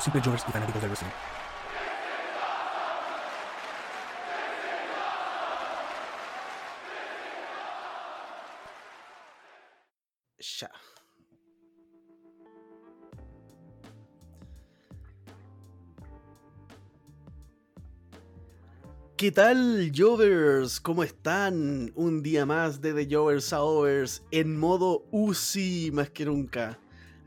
Los simples Jovers y fanáticos del wrestling. Ya. ¿Qué tal, Jovers? ¿Cómo están? Un día más de The Jovers a Overs en modo UCI más que nunca.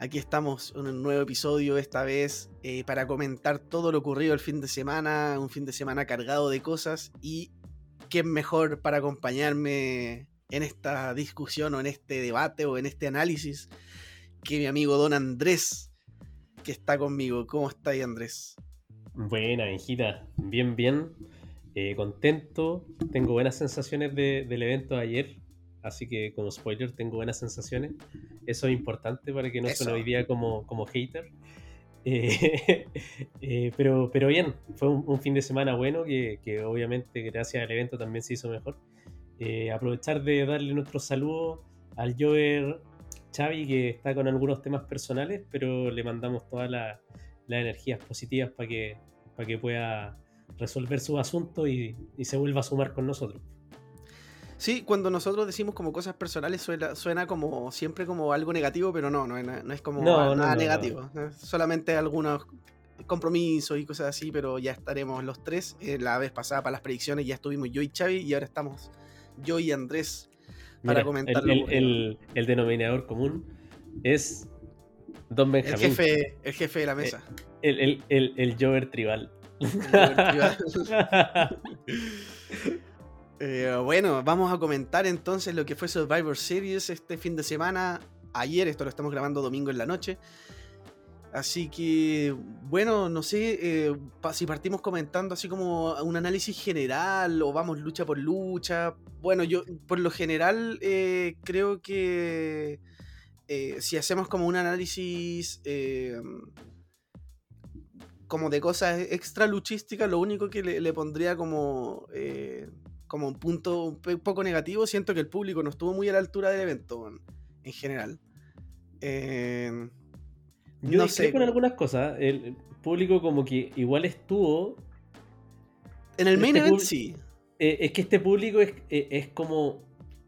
Aquí estamos en un nuevo episodio, esta vez eh, para comentar todo lo ocurrido el fin de semana, un fin de semana cargado de cosas y quién mejor para acompañarme en esta discusión o en este debate o en este análisis que mi amigo Don Andrés, que está conmigo. ¿Cómo está Andrés? Buena, hijita. Bien, bien. Eh, contento. Tengo buenas sensaciones de- del evento de ayer. Así que, como spoiler, tengo buenas sensaciones. Eso es importante para que no Eso. suene hoy día como, como hater. Eh, eh, pero, pero bien, fue un, un fin de semana bueno que, que obviamente gracias al evento también se hizo mejor. Eh, aprovechar de darle nuestro saludo al Jover Xavi que está con algunos temas personales, pero le mandamos todas la- las energías positivas para que, para que pueda resolver sus asuntos y, y se vuelva a sumar con nosotros. Sí, cuando nosotros decimos como cosas personales suena, suena como siempre como algo negativo, pero no, no, es na- no es como No, nada no, no, negativo. Solamente algunos compromisos y cosas así, pero ya estaremos los tres. Eh, la vez pasada para las predicciones ya estuvimos yo y Xavi y ahora estamos yo y Andrés para Mira, comentar el, el- el- el denominador común es Don el Benjamín, jefe, el jefe de la mesa. el, el, el, el Jover tribal. El Robert Tribal. Eh, bueno, vamos a comentar entonces lo que fue Survivor Series este fin de semana. Ayer, esto lo estamos grabando domingo en la noche. Así que, bueno, no sé eh, si partimos comentando así como un análisis general o vamos lucha por lucha. Bueno, yo por lo general eh, creo que si hacemos como un análisis como de cosas extra luchísticas, lo único que le, pondría como, como un punto un poco negativo, siento que el público no estuvo muy a la altura del evento en general. Eh, Yo no sé. en algunas cosas. El público como que igual estuvo. en el main este event sí. eh, es que este público es, eh, es como.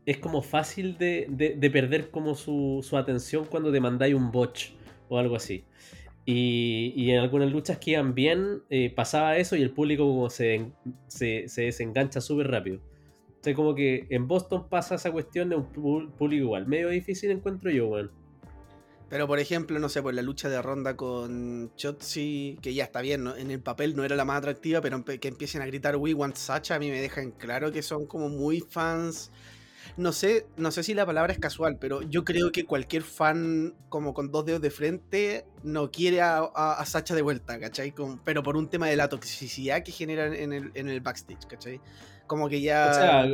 Es como fácil de, de- de perder como su, su atención cuando te mandáis un botch o algo así. Y, en algunas luchas que iban bien, eh, pasaba eso y el público como se, se, se desengancha súper rápido. Entonces como que en Boston pasa esa cuestión de un público igual. Medio difícil encuentro yo. Pero por ejemplo, no sé, por la lucha de ronda con Chotzi, que ya está bien, ¿no? en el papel no era la más atractiva, pero que empiecen a gritar We want Sacha, a mí me dejan claro que son como muy fans. No sé, no sé si la palabra es casual, pero yo creo que cualquier fan como con dos dedos de frente no quiere a, a- a Sacha de vuelta, ¿cachai? Pero por un tema de la toxicidad que generan en el, en el backstage, ¿cachai? Como que ya... O sea,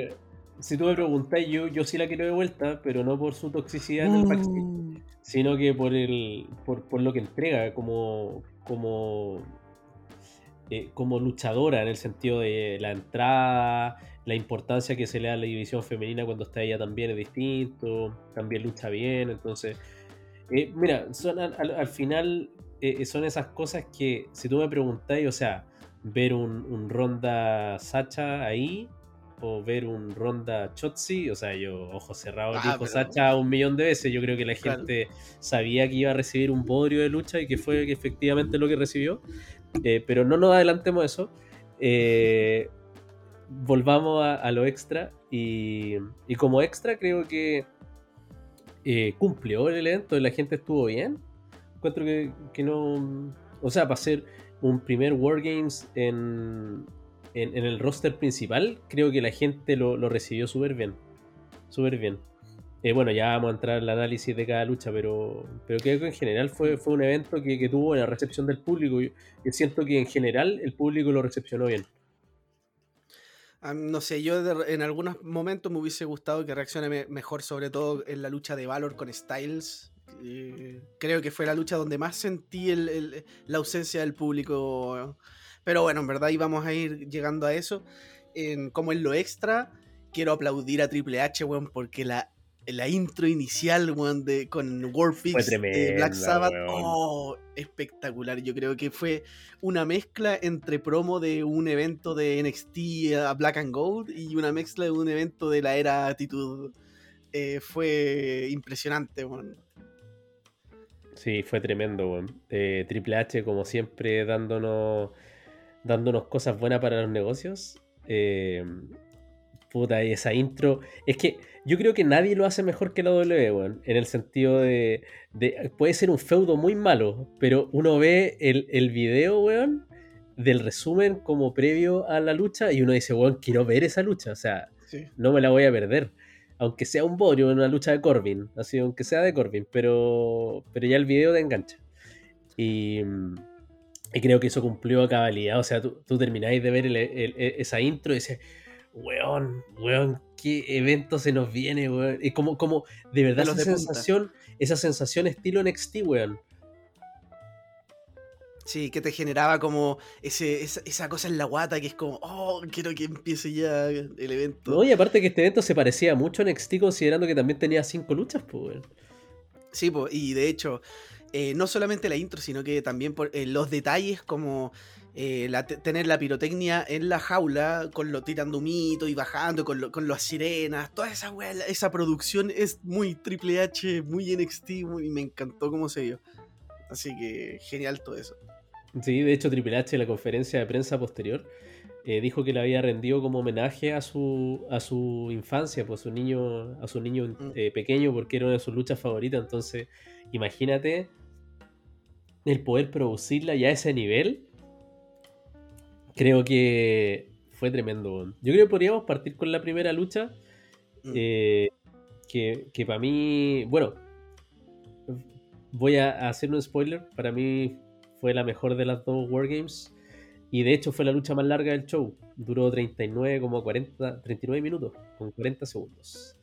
si tú me preguntas, yo, yo sí la quiero de vuelta, pero no por su toxicidad en el backstage, Mm. sino que por el por, por lo que entrega como como eh, como luchadora en el sentido de la entrada, la importancia que se le da a la división femenina cuando está ella también es distinto, también lucha bien, entonces eh, mira, son al, al- al final eh, son esas cosas que si tú me preguntáis, o sea, ver un, un Ronda Sacha ahí o ver un Ronda Chotzi, o sea, yo ojos cerrados Ah, dijo pero- Sacha un millón de veces, yo creo que la Claro. gente sabía que iba a recibir un bodrio de lucha y que fue que efectivamente lo que recibió, Eh, pero no nos adelantemos eso. Eh, volvamos a, lo extra y, y como extra creo que eh, cumplió el evento, la gente estuvo bien. Encuentro que, que no. O sea, para ser un primer Wargames en, en, el roster principal, creo que la gente lo, recibió súper bien. Súper bien. Eh, bueno, ya vamos a entrar en el análisis de cada lucha, pero, pero creo que en general fue, fue un evento que, tuvo la recepción del público. y siento que en general el público lo recepcionó bien. No sé, yo en algunos momentos me hubiese gustado que reaccione mejor, sobre todo en la lucha de Valor con Styles. Creo que fue la lucha donde más sentí la ausencia del público. Pero bueno, en verdad íbamos a ir llegando a eso. como en lo extra, quiero aplaudir a Triple H, weón, porque la la intro inicial, de, con Warfix de Black Sabbath, oh, espectacular. Yo creo que fue una mezcla entre promo de un evento de NXT a Black and Gold y una mezcla de un evento de la era Attitude. Eh, fue impresionante, weón. Sí, fue tremendo, eh, Triple H, como siempre, dándonos, dándonos cosas buenas para los negocios. Eh, puta, esa intro. Es que yo creo que nadie lo hace mejor que la W, weón. En el sentido de, Puede ser un feudo muy malo, pero uno ve el, el video, weón, del resumen como previo a la lucha y uno dice, weón, quiero ver esa lucha. O sea, no me la voy a perder. Aunque sea un bodrio en una lucha de Corbin. Así, aunque sea de Corbin. Pero, pero ya el video te engancha. Y, y creo que eso cumplió a cabalidad. O sea, tú, tú termináis de ver esa intro y dices weón, weón, qué evento se nos viene, weón. Y como, como, de verdad, esa sensación, esa sensación estilo NXT, weón. Sí, que te generaba como ese, esa, cosa en la guata que es como, oh, quiero que empiece ya el evento. No, y aparte que este evento se parecía mucho a NXT considerando que también tenía cinco luchas, pues, weón. Sí, pues, y de hecho, eh, no solamente la intro, sino que también por, eh, los detalles como eh, tener la pirotecnia en la jaula, con lo tirando humito y bajando, con, las sirenas, toda esa esa producción es muy Triple H, muy NXT, y me encantó cómo se dio. Así que genial todo eso. Sí, de hecho Triple H en la conferencia de prensa posterior eh, dijo que le había rendido como homenaje a su, a su infancia, pues a su niño, a su niño mm. eh, pequeño, porque era una de sus luchas favoritas. Entonces, imagínate el poder producirla ya a ese nivel creo que fue tremendo. Yo creo que podríamos partir con la primera lucha. Mm. Eh, que, para mí, bueno, voy a hacer un spoiler. Para mí fue la mejor de las dos Wargames. Y de hecho fue la lucha más larga del show. Duró 39, como 40, 39 minutos, con 40 segundos.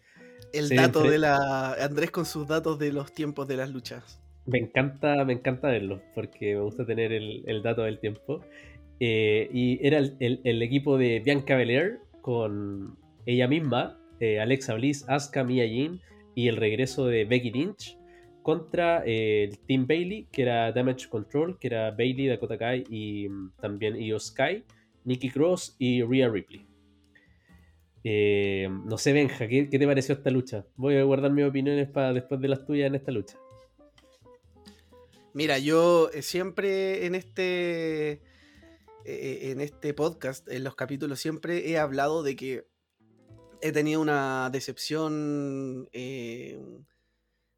El dato de la. Andrés con sus datos de los tiempos de las luchas. Me encanta, me encanta verlo, porque me gusta tener el, el dato del tiempo. Eh, y era el, equipo de Bianca Belair con ella misma, eh, Alexa Bliss, Asuka, Mia Jin y el regreso de Becky Lynch contra eh, el Team Bailey, que era Damage Control, que era Bailey, Dakota Kai y mm, también Io Sky, Nikki Cross y Rhea Ripley. no sé, Benja, ¿qué, te pareció esta lucha? Voy a guardar mis opiniones para después de las tuyas en esta lucha. Mira, yo siempre en este eh, en este podcast, en los capítulos, siempre he hablado de que he tenido una decepción eh,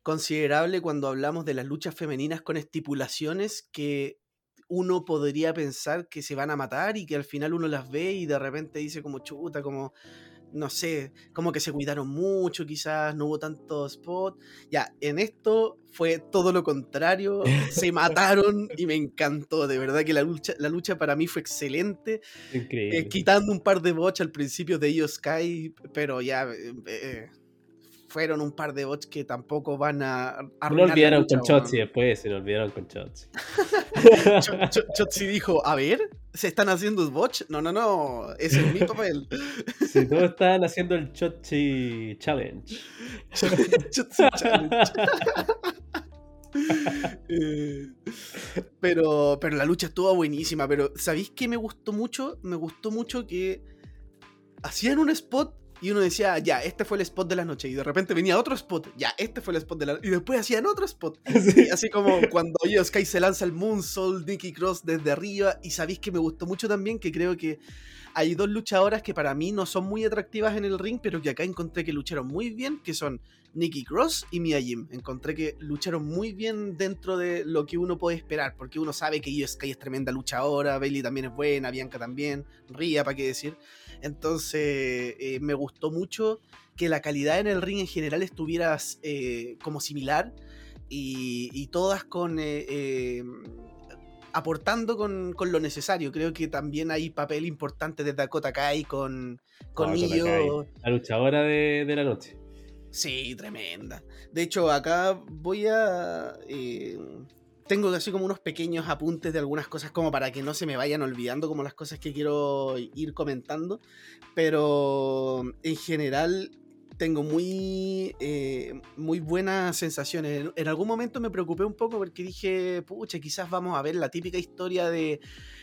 considerable cuando hablamos de las luchas femeninas con estipulaciones que uno podría pensar que se van a matar y que al final uno las ve y de repente dice como chuta, como no sé, como que se cuidaron mucho, quizás no hubo tanto spot. Ya, en esto fue todo lo contrario, se mataron y me encantó, de verdad que la lucha, la lucha para mí fue excelente. Eh, quitando un par de bots al principio de Io Sky, pero ya eh, eh, fueron un par de bots que tampoco van a. no olvidaron con Chotzi después, se lo olvidaron con Chotzi. Chotzi dijo: A ver, ¿se están haciendo bots? No, no, no, ese es mi papel. Sí, todos están haciendo el Chotzi Challenge. Chotzi Challenge. Eh, pero, pero la lucha estuvo buenísima. Pero, ¿sabéis qué me gustó mucho? Me gustó mucho que hacían un spot y uno decía, ya, este fue el spot de la noche. Y de repente venía otro spot, ya, este fue el spot de la noche. Y después hacían otro spot. así como cuando Io Sky se lanza el Moonsault, Nicky Cross desde arriba. Y sabéis que me gustó mucho también, que creo que hay dos luchadoras que para mí no son muy atractivas en el ring, pero que acá encontré que lucharon muy bien, que son Nikki Cross y Mia Jim. Encontré que lucharon muy bien dentro de lo que uno puede esperar, porque uno sabe que Io Sky es tremenda luchadora, Bailey también es buena, Bianca también, Ria, para qué decir. Entonces, eh, me gustó mucho que la calidad en el ring en general estuviera eh, como similar y, todas con... Eh, aportando con, lo necesario. Creo que también hay papel importante de Dakota Kai con, con La luchadora de, de la noche. Sí, tremenda. De hecho, acá voy a... Eh, tengo así como unos pequeños apuntes de algunas cosas como para que no se me vayan olvidando como las cosas que quiero ir comentando. Pero en general tengo muy, eh, muy buenas sensaciones. En, algún momento me preocupé un poco porque dije, pucha, quizás vamos a ver la típica historia de,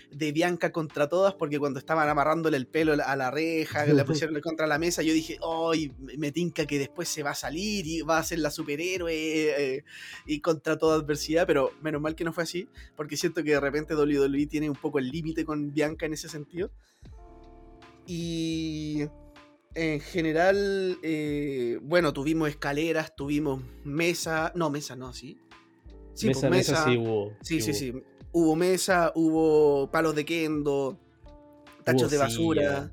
de Bianca contra todas, porque cuando estaban amarrándole el pelo a la reja, la pusieron contra la mesa, yo dije, ¡ay! me tinca que después se va a salir y va a ser la superhéroe eh, y contra toda adversidad, pero menos mal que no fue así, porque siento que de repente WWE tiene un poco el límite con Bianca en ese sentido. Y en general, eh, bueno, tuvimos escaleras, tuvimos mesa, no, mesa no, sí. Sí, mesa, pues, mesa, sí hubo. Sí, sí, sí, Hubo mesa, hubo palos de kendo, tachos de basura.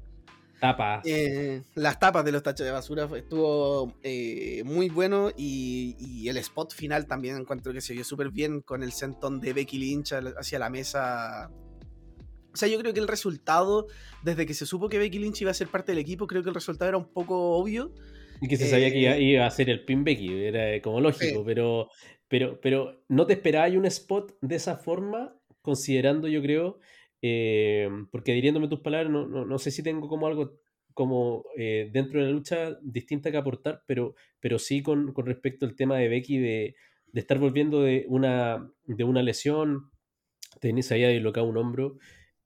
tapas. Eh, las tapas de los tachos de basura estuvo eh, muy bueno y, el spot final también encuentro que se vio súper bien con el sentón de Becky Lynch hacia la mesa o sea, yo creo que el resultado, desde que se supo que Becky Lynch iba a ser parte del equipo, creo que el resultado era un poco obvio. Y que se sabía que iba, eh, a ser el pin Becky, era como lógico, pero, pero, pero no te esperabas un spot de esa forma, considerando, yo creo, eh, porque diriéndome tus palabras, no, no, sé si tengo como algo como eh, dentro de la lucha distinta que aportar, pero, pero sí con, con respecto al tema de Becky de, de estar volviendo de una, de una lesión, se había dislocado un hombro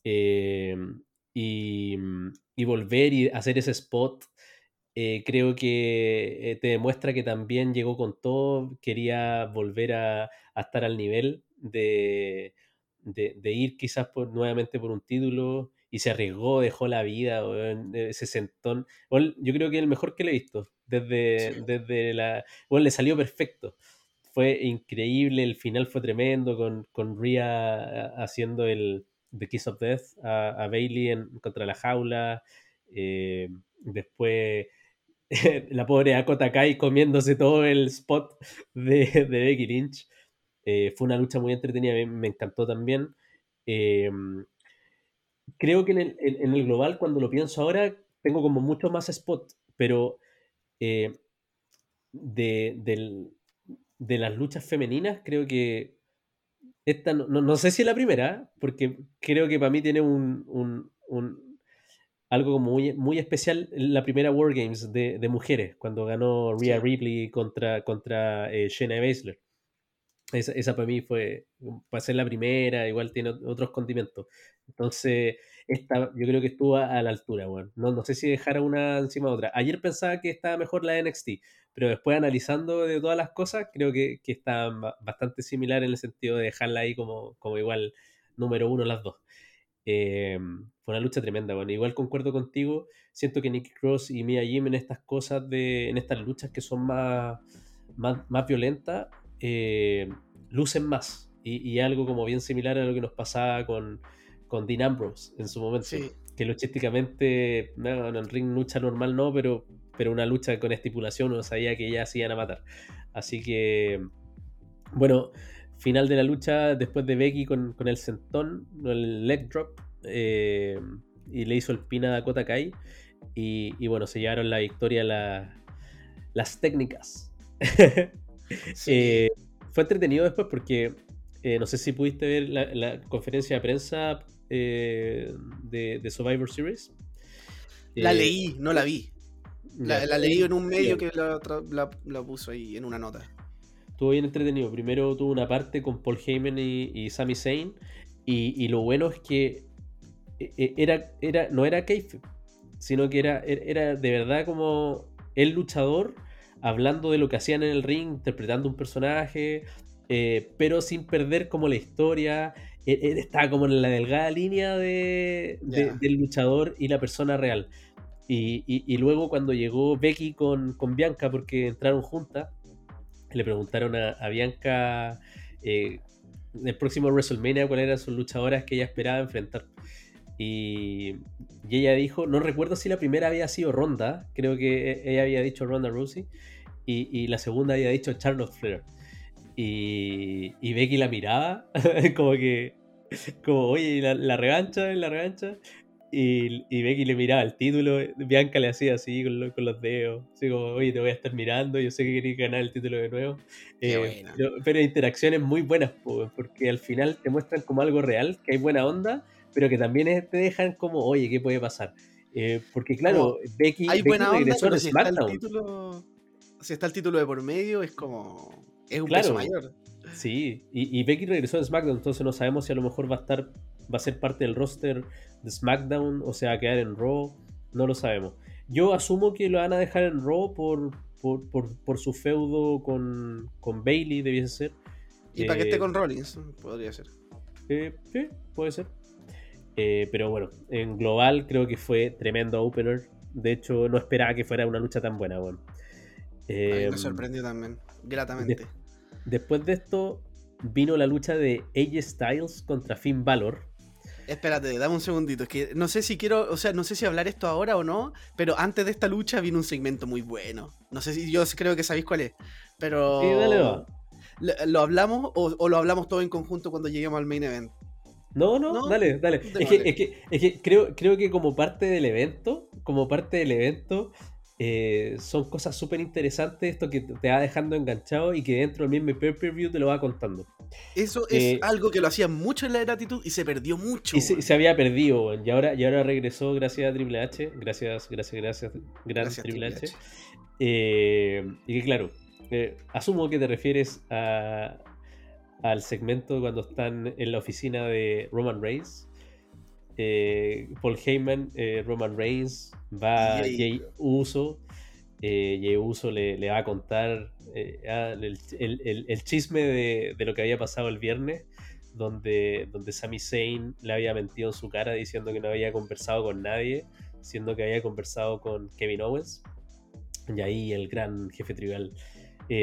Em, mm, y, volver y hacer ese spot, eh, creo que eh, te demuestra que también llegó con todo, quería volver a, estar al nivel de, de, ir quizás por, nuevamente por un título y se arriesgó, dejó la vida, ese sentón. yo creo que es el mejor que le he visto desde, desde la... Bueno, le salió perfecto. Fue increíble, el final fue tremendo con, con Ria haciendo el, The Kiss of Death a, Bailey en, contra la jaula. Eh, después la pobre Akota Kai comiéndose todo el spot de, Becky Lynch. Eh, fue una lucha muy entretenida, me, encantó también. Eh, creo que en el, en el, global, cuando lo pienso ahora, tengo como mucho más spot, pero de, de las luchas femeninas, creo que esta no, sé si es la primera, porque creo que para mí tiene un, algo como muy, muy especial la primera Wargames de, de mujeres, cuando ganó Rhea Ripley contra, contra eh, Shayna Baszler. Esa, esa, para mí fue, para ser la primera, igual tiene otros condimentos. Entonces, esta yo creo que estuvo a, la altura, bueno. No, no sé si dejar una encima de otra. Ayer pensaba que estaba mejor la NXT, pero después analizando de todas las cosas, creo que, que está bastante similar en el sentido de dejarla ahí como, como igual número uno las dos. Eh, fue una lucha tremenda, bueno. Igual concuerdo contigo, siento que Nicky Cross y Mia Jim en estas cosas, de, en estas luchas que son más, más, violentas, eh, lucen más. Y, y algo como bien similar a lo que nos pasaba con con Dean Ambrose en su momento. Que luchísticamente, no, en el ring lucha normal no, pero, pero una lucha con estipulación uno sabía que ya se iban a matar. Así que, bueno, final de la lucha después de Becky con, el sentón, el leg drop, eh, y le hizo el pin a Dakota Kai. Y, bueno, se llevaron la victoria las técnicas. Eh, fue entretenido después porque eh, no sé si pudiste ver la conferencia de prensa eh, de, Survivor Series. La leí, no la vi. La, leí en un medio que la, puso ahí en una nota. Estuvo bien entretenido. Primero tuvo una parte con Paul Heyman y, y Sami Zayn. Y, lo bueno es que e, e, era, era, no era Keith, sino que era, era de verdad como el luchador hablando de lo que hacían en el ring, interpretando un personaje, eh, pero sin perder como la historia estaba como en la delgada línea de, del luchador y la persona real. Y, luego cuando llegó Becky con, con Bianca, porque entraron juntas, le preguntaron a, Bianca eh, el próximo WrestleMania cuáles eran sus luchadoras que ella esperaba enfrentar. Y, ella dijo, no recuerdo si la primera había sido Ronda, creo que ella había dicho Ronda Rousey, y, la segunda había dicho Charlotte Flair. Y, y Becky la miraba, como que, como, oye, la, la revancha, la revancha. Y, y, Becky le miraba el título, Bianca le hacía así con, con, los dedos, así como, oye, te voy a estar mirando, yo sé que querías ganar el título de nuevo. Eh, pero, pero, interacciones muy buenas, porque al final te muestran como algo real, que hay buena onda, pero que también te dejan como, oye, ¿qué puede pasar? Eh, porque claro, Becky, hay buena onda, pero si está, el título, si está el título de por medio, es como, es un peso mayor. Sí, y, y Becky regresó a SmackDown, entonces no sabemos si a lo mejor va a estar va a ser parte del roster de SmackDown o sea, va a quedar en Raw, no lo sabemos. Yo asumo que lo van a dejar en Raw por, por, su feudo con, con Bailey, debiese ser. Y para que esté eh, con Rollins, podría ser. Eh, sí, puede ser. Eh, pero bueno, en global creo que fue tremendo opener. De hecho, no esperaba que fuera una lucha tan buena. Bueno. me sorprendió también, gratamente. después de esto, vino la lucha de AJ Styles contra Finn Balor. Espérate, dame un segundito. Es que no sé si quiero, o sea, no sé si hablar esto ahora o no, pero antes de esta lucha vino un segmento muy bueno. No sé si yo creo que sabéis cuál es. Pero. Sí, dale, va. ¿Lo, hablamos o, lo hablamos todo en conjunto cuando lleguemos al main event? No, no, dale, dale. Es que, es que, es que, creo, creo que como parte del evento, como parte del evento, eh, son cosas súper interesantes esto que te va dejando enganchado y que dentro del mismo pay-per-view te lo va contando. Eso es eh, algo que lo hacía mucho en la gratitud y se perdió mucho. Y se, había perdido, y ahora, y ahora regresó gracias a Triple H. Gracias, gracias, gracias, gran Triple H. Eh, y que claro, asumo que te refieres a, al segmento cuando están en la oficina de Roman Reigns eh, Paul Heyman, eh, Roman Reigns, va Jay Uso. Eh, Jay Uso le, va a contar ah, el, chisme de, lo que había pasado el viernes, donde, donde Sami Zayn le había mentido en su cara diciendo que no había conversado con nadie, siendo que había conversado con Kevin Owens. Y ahí el gran jefe tribal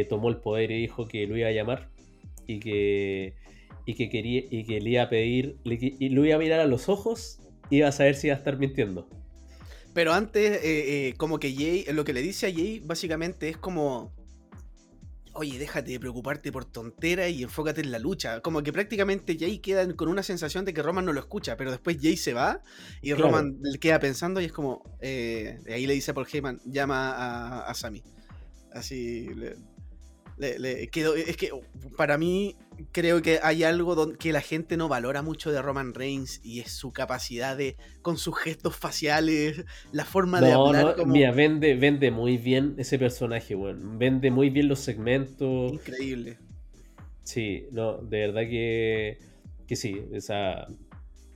tomó el poder y dijo que lo iba a llamar y que y que quería y que le iba a pedir y lo iba a mirar a los ojos y iba a saber si iba a estar mintiendo. Pero antes, eh, eh, como que Jay, lo que le dice a Jay básicamente es como, oye, déjate de preocuparte por tonteras y enfócate en la lucha. Como que prácticamente Jay queda con una sensación de que Roman no lo escucha, pero después Jay se va y Roman queda pensando y es como, eh, ahí le dice a Paul Heyman, llama a, a Sammy. Así, le, quedó, es que para mí creo que hay algo que la gente no valora mucho de Roman Reigns y es su capacidad de, con sus gestos faciales, la forma de hablar. No, Mira, vende, vende muy bien ese personaje, bueno. Vende muy bien los segmentos. Increíble. Sí, no, de verdad que, que sí. O sea,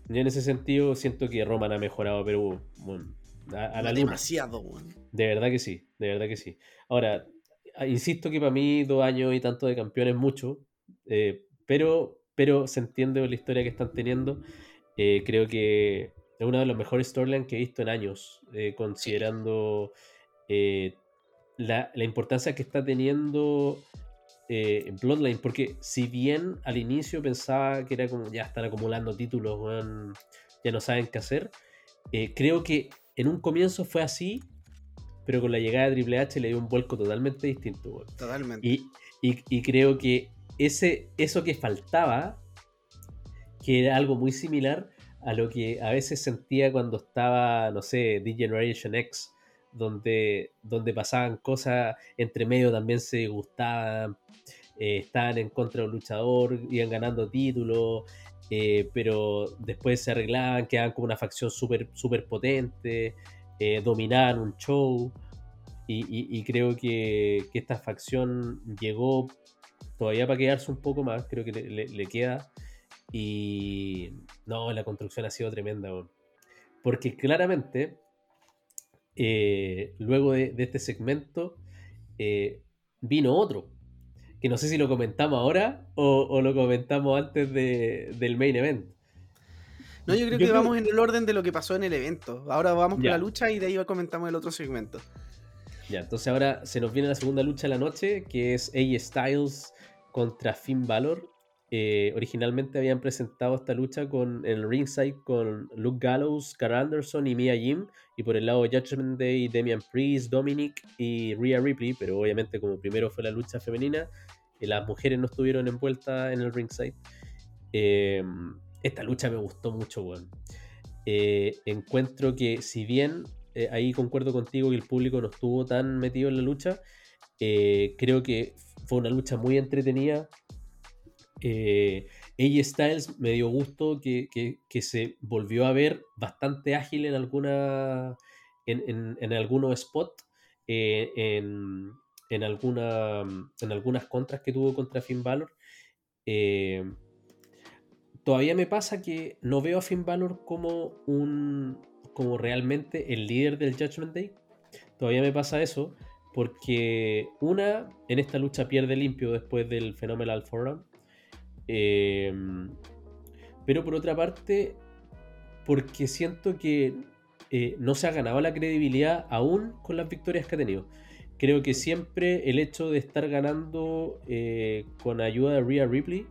yo en ese sentido siento que Roman ha mejorado, pero bueno, a, la Demasiado, De verdad que sí, de verdad que sí. Ahora, Ah, insisto que para mí dos años y tanto de campeón es mucho, eh, pero, pero se entiende la historia que están teniendo. Eh, creo que es uno de los mejores storylines que he visto en años, eh, considerando la, importancia que está teniendo en Bloodline, porque si bien al inicio pensaba que era como ya están acumulando títulos, ya no saben qué hacer, creo que en un comienzo fue así pero con la llegada de Triple H le dio un vuelco totalmente distinto. Totalmente. Y, creo que ese, eso que faltaba, que era algo muy similar a lo que a veces sentía cuando estaba, no sé, The Generation X, donde, donde pasaban cosas, entre medio también se gustaban, eh, estaban en contra del luchador, iban ganando títulos, eh, pero después se arreglaban, quedaban como una facción súper super potente. Eh, dominar un show. Y, creo que, esta facción llegó todavía para quedarse un poco más, creo que le, queda. Y no, la construcción ha sido tremenda. Porque claramente, eh, luego de, este segmento, eh, vino otro. Que no sé si lo comentamos ahora o, lo comentamos antes del main event. No, yo creo que vamos en el orden de lo que pasó en el evento. Ahora vamos con la lucha y de ahí comentamos el otro segmento. Ya, entonces ahora se nos viene la segunda lucha de la noche, que es AJ Styles contra Finn Balor. Eh, originalmente habían presentado esta lucha con en el ringside con Luke Gallows, Carl Anderson y Mia Jim, y por el lado Judgment Day, Damian Priest, Dominic y Rhea Ripley, pero obviamente como primero fue la lucha femenina, eh, las mujeres no estuvieron envueltas en el ringside. Eh, esta lucha me gustó mucho, bueno. encuentro que si bien ahí concuerdo contigo que el público no estuvo tan metido en la lucha, creo que fue una lucha muy entretenida, eh, AJ Styles me dio gusto que, se volvió a ver bastante ágil en alguna en, en, algunos spots, eh, en, en, en algunas contras que tuvo contra Finn Balor. Eh, todavía me pasa que no veo a Finn Balor como un como realmente el líder del Judgment Day. Todavía me pasa eso porque una en esta lucha pierde limpio después del Phenomenal Forum Em, pero por otra parte, porque siento que eh, no se ha ganado la credibilidad aún con las victorias que ha tenido. Creo que siempre el hecho de estar ganando eh, con ayuda de Rhea Ripley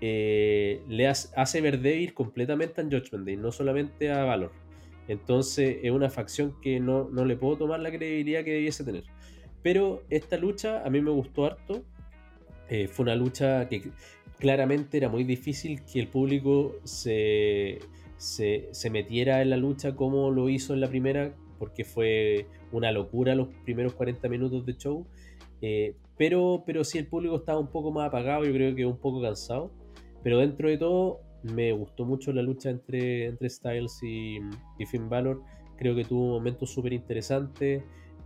eh, le hace, ver débil completamente a Judgment Day, no solamente a Valor. Entonces es una facción que no, no le puedo tomar la credibilidad que debiese tener. Pero esta lucha a mí me gustó harto. fue una lucha que claramente era muy difícil que el público se, se, metiera en la lucha como lo hizo en la primera, porque fue una locura los primeros 40 minutos de show. Eh, pero, pero sí, el público estaba un poco más apagado, yo creo que un poco cansado. Pero dentro de todo, me gustó mucho la lucha entre, Styles y, Finn Balor. Creo que tuvo momentos súper interesantes.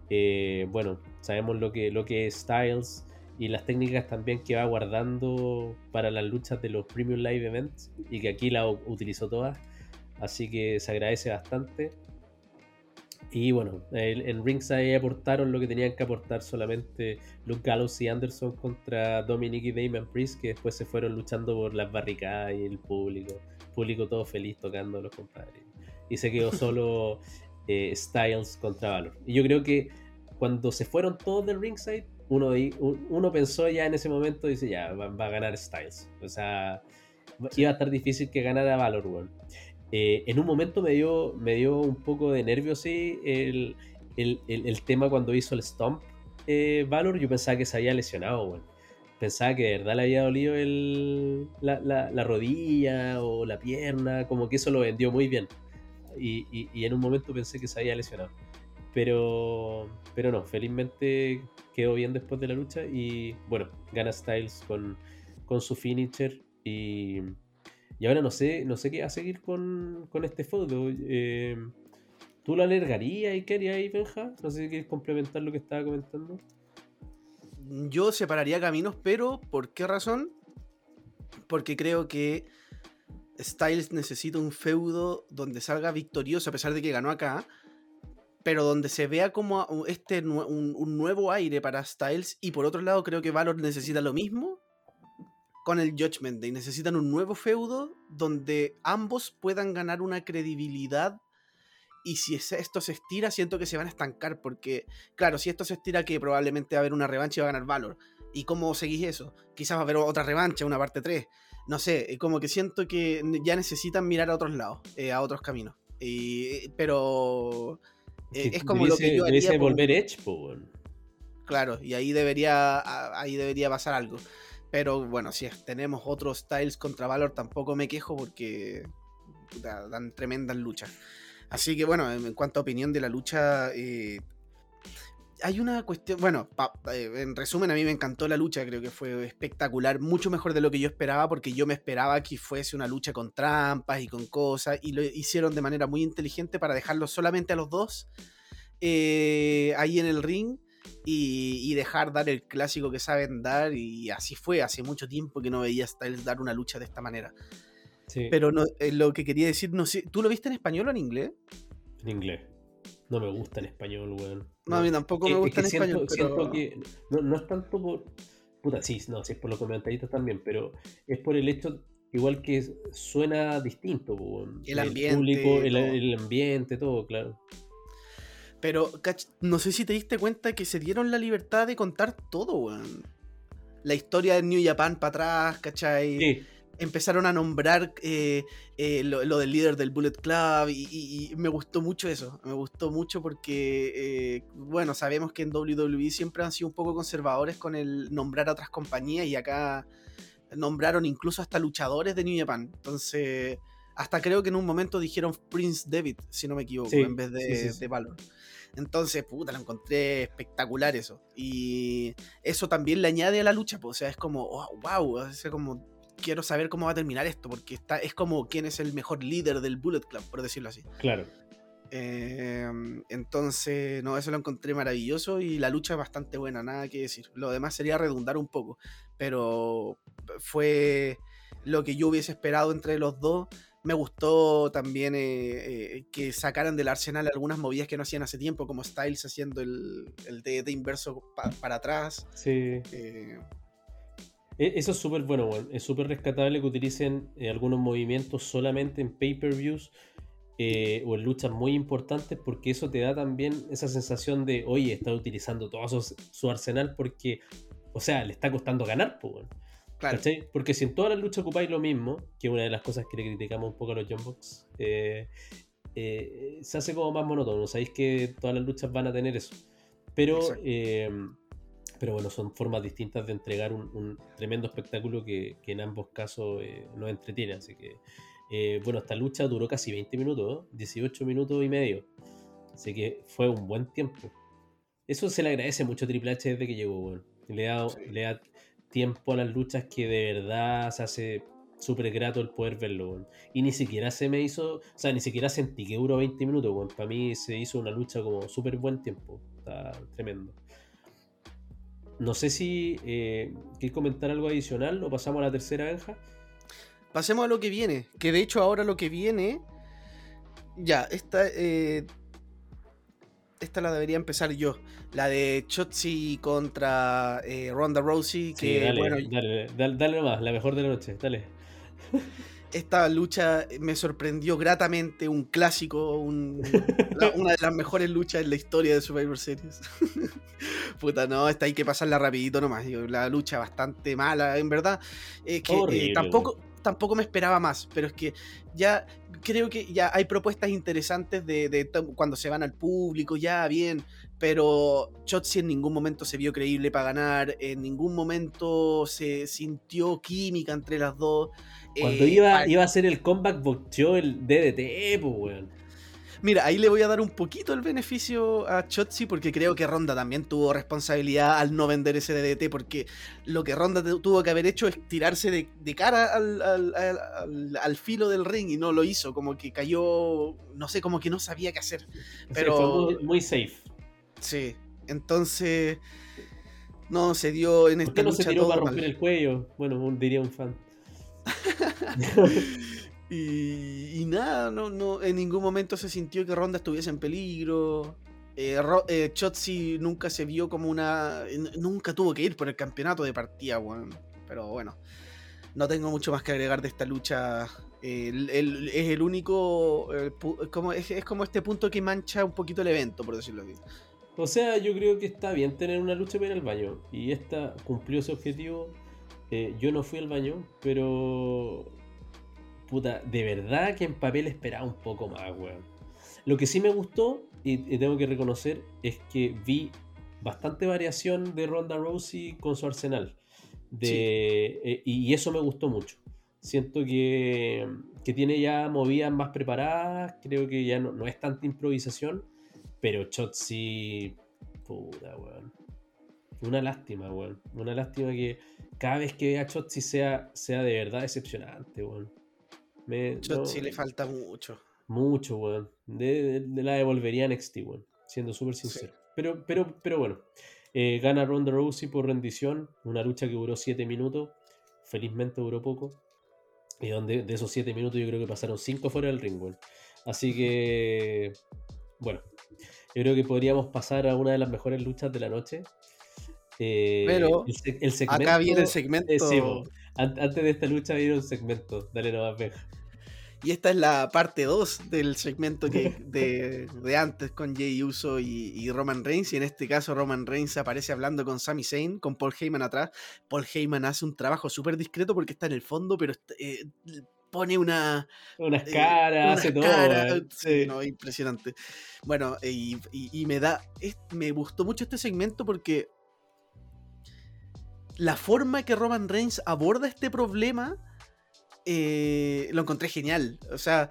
Eh, bueno, sabemos lo que, lo que es Styles y las técnicas también que va guardando para las luchas de los Premium Live Events y que aquí la utilizó todas. Así que se agradece bastante. Y bueno, en Ringside aportaron lo que tenían que aportar solamente Luke Gallows y Anderson contra Dominic y Damian Priest, que después se fueron luchando por las barricadas y el público. público todo feliz tocando a los compadres. Y se quedó solo eh, Styles contra Valor. Y yo creo que cuando se fueron todos del Ringside, uno, uno pensó ya en ese momento, dice, ya, va, a ganar Styles. O sea, iba a estar difícil que ganara Valor, eh, en un momento me dio, me dio un poco de nervio, sí, el, tema cuando hizo el Stomp eh, Valor, yo pensaba que se había lesionado, Pensaba que de verdad le había dolido el, la, rodilla o la pierna, como que eso lo vendió muy bien. Y, y en un momento pensé que se había lesionado. Pero, pero no, felizmente quedó bien después de la lucha y bueno, gana Styles con, con su finisher y, y, ahora no sé, no sé qué va a seguir con, con este feudo. Eh, ¿Tú lo alargarías y qué harías ahí, Benja? No sé si quieres complementar lo que estaba comentando. Yo separaría caminos, pero ¿por qué razón? Porque creo que Styles necesita un feudo donde salga victorioso, a pesar de que ganó acá pero donde se vea como este un, nuevo aire para Styles y por otro lado creo que Valor necesita lo mismo con el Judgment Day, necesitan un nuevo feudo donde ambos puedan ganar una credibilidad y si esto se estira siento que se van a estancar porque claro, si esto se estira que probablemente va a haber una revancha y va a ganar Valor. ¿Y cómo seguís eso? Quizás va a haber otra revancha, una parte 3. No sé, como que siento que ya necesitan mirar a otros lados, eh, a otros caminos. pero eh, es como lo que yo haría volver Edge, Claro, y ahí debería, ahí debería pasar algo. Pero bueno, si tenemos otros styles contra Valor, tampoco me quejo porque dan tremendas luchas. Así que bueno, en cuanto a opinión de la lucha, eh, hay una cuestión, bueno, eh, en resumen a mí me encantó la lucha, creo que fue espectacular, mucho mejor de lo que yo esperaba, porque yo me esperaba que fuese una lucha con trampas y con cosas, y lo hicieron de manera muy inteligente para dejarlo solamente a los dos eh, ahí en el ring. Y, dejar dar el clásico que saben dar y así fue, hace mucho tiempo que no veía Styles dar una lucha de esta manera. Pero no, eh, lo que quería decir, no sé, ¿tú lo viste en español o en inglés? En inglés. No me gusta en español, weón. No, a mí tampoco me gusta en español. Siento que no, es tanto por. Puta, sí, no, sí es por los comentaristas también, pero es por el hecho igual que suena distinto. El, ambiente. Público, el, ambiente, todo, claro. Pero, no sé si te diste cuenta que se dieron la libertad de contar todo, weón. La historia de New Japan para atrás, ¿cachai? Sí empezaron a nombrar eh, eh, lo, del líder del Bullet Club y, me gustó mucho eso, me gustó mucho porque, eh, bueno, sabemos que en WWE siempre han sido un poco conservadores con el nombrar a otras compañías y acá nombraron incluso hasta luchadores de New Japan, entonces hasta creo que en un momento dijeron Prince David, si no me equivoco, en vez de, de Valor. Entonces, puta, lo encontré espectacular eso. Y eso también le añade a la lucha, pues, o sea, es como, oh, wow, es como quiero saber cómo va a terminar esto, porque está, es como quién es el mejor líder del Bullet Club, por decirlo así. Claro. Em, entonces, no, eso lo encontré maravilloso y la lucha es bastante buena, nada que decir. Lo demás sería redundar un poco, pero fue lo que yo hubiese esperado entre los dos. Me gustó también eh, eh, que sacaran del arsenal algunas movidas que no hacían hace tiempo, como Styles haciendo el, el inverso para atrás. Sí. Eh, e, eso es súper bueno, es súper rescatable que utilicen algunos movimientos solamente en pay-per-views o en luchas muy importantes porque eso te da también esa sensación de, oye, está utilizando todo su, arsenal porque, o sea, le está costando ganar, pues, Porque si en todas las luchas ocupáis lo mismo, que es una de las cosas que le criticamos un poco a los John eh, se hace como más monótono, sabéis que todas las luchas van a tener eso. Pero pero bueno, son formas distintas de entregar un, tremendo espectáculo que, en ambos casos eh, nos entretiene. Así que, eh, bueno, esta lucha duró casi 20 minutos, 18 minutos y medio. Así que fue un buen tiempo. Eso se le agradece mucho a Triple H desde que llegó, Le da, le da tiempo a las luchas que de verdad se hace súper grato el poder verlo, Y ni siquiera se me hizo, o sea, ni siquiera sentí que duró 20 minutos, Para mí se hizo una lucha como súper buen tiempo. Está tremendo. No sé si eh, quieres comentar algo adicional o pasamos a la tercera granja. Pasemos a lo que viene. Que de hecho ahora lo que viene. Ya, esta. Eh, esta la debería empezar yo. La de Chotzi contra eh, Ronda Rousey. Que, dale, bueno, dale, dale, dale nomás, la mejor de la noche, dale. esta lucha me sorprendió gratamente, un clásico, una de las mejores luchas en la historia de Survivor Series. Puta, no, esta hay que pasarla rapidito nomás. La lucha bastante mala, en verdad. Es que eh, tampoco, tampoco me esperaba más, pero es que ya creo que ya hay propuestas interesantes de, cuando se van al público, ya bien, pero Chotzi en ningún momento se vio creíble para ganar, en ningún momento se sintió química entre las dos. Cuando eh, iba, iba a hacer el comeback, boxeó el DDT, pues, weón. Mira, ahí le voy a dar un poquito el beneficio a Chotzi porque creo que Ronda también tuvo responsabilidad al no vender ese DDT porque lo que Ronda tuvo que haber hecho es tirarse de, cara al, filo del ring y no lo hizo, como que cayó, no sé, como que no sabía qué hacer. Pero fue muy, safe. Sí, entonces no se dio en esta ¿Por qué no se tiró para romper el cuello? Bueno, diría un fan. y, nada, no, no, en ningún momento se sintió que Ronda estuviese en peligro. Eh, eh Chotzi nunca se vio como una. Nunca tuvo que ir por el campeonato de partida, Pero bueno, no tengo mucho más que agregar de esta lucha. es el único. como, es, como este punto que mancha un poquito el evento, por decirlo así. O sea, yo creo que está bien tener una lucha para ir al baño. Y esta cumplió ese objetivo eh, yo no fui al baño, pero. Puta, de verdad que en papel esperaba un poco más, weón. Lo que sí me gustó, y, tengo que reconocer, es que vi bastante variación de Ronda Rousey con su arsenal. De, eh, y eso me gustó mucho. Siento que, que, tiene ya movidas más preparadas, creo que ya no, no es tanta improvisación, pero Chotzi, puta, weón. Una lástima, weón. Una lástima que cada vez que vea a Chotzi sea, sea de verdad decepcionante, weón. Me, Chotzi le falta mucho. Mucho, weón. De, la devolvería NXT, weón. Siendo súper sincero. Pero, pero, pero bueno. Eh, gana Ronda Rousey por rendición. Una lucha que duró 7 minutos. Felizmente duró poco. Y donde de esos 7 minutos yo creo que pasaron 5 fuera del ring, weón. Así que. Bueno. Yo creo que podríamos pasar a una de las mejores luchas de la noche. Eh, Pero acá viene el segmento. Antes de esta lucha viene un segmento. Dale nomás, Benja. Y esta es la parte 2 del segmento que, de, antes con Jay Uso y, Roman Reigns. Y en este caso Roman Reigns aparece hablando con Sami Zayn, con Paul Heyman atrás. Paul Heyman hace un trabajo súper discreto porque está en el fondo, pero eh, pone una... Unas eh, caras, hace todo. sí. no, impresionante. Bueno, y, y me da... me gustó mucho este segmento porque la forma que Roman Reigns aborda este problema eh, lo encontré genial. O sea,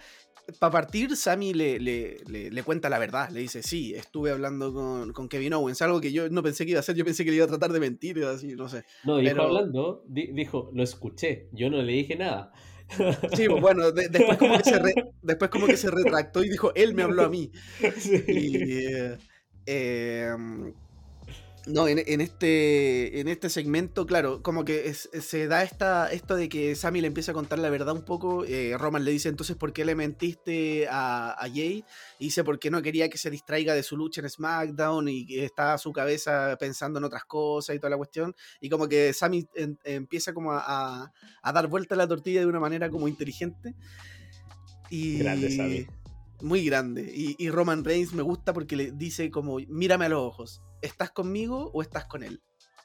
para partir, Sammy le, le, cuenta la verdad. Le dice, sí, estuve hablando con, Kevin Owens. Algo que yo no pensé que iba a hacer. Yo pensé que le iba a tratar de mentir. Así, no sé. No, dijo hablando, dijo, lo escuché. Yo no le dije nada. Sí, bueno, después, como que se después como que se retractó y dijo, él me habló a mí. Y, eh, em, no, en, este, en este segmento, claro, como que se da esta, esto de que Sammy le empieza a contar la verdad un poco. Eh, Roman le dice entonces por qué le mentiste a, Jay. Y dice por qué no quería que se distraiga de su lucha en SmackDown y que está su cabeza pensando en otras cosas y toda la cuestión. Y como que Sammy empieza como a, dar vuelta a la tortilla de una manera como inteligente. Y, Grande Sammy. Muy grande. Y, y Roman Reigns me gusta porque le dice como, mírame a los ojos ¿estás conmigo o estás con él?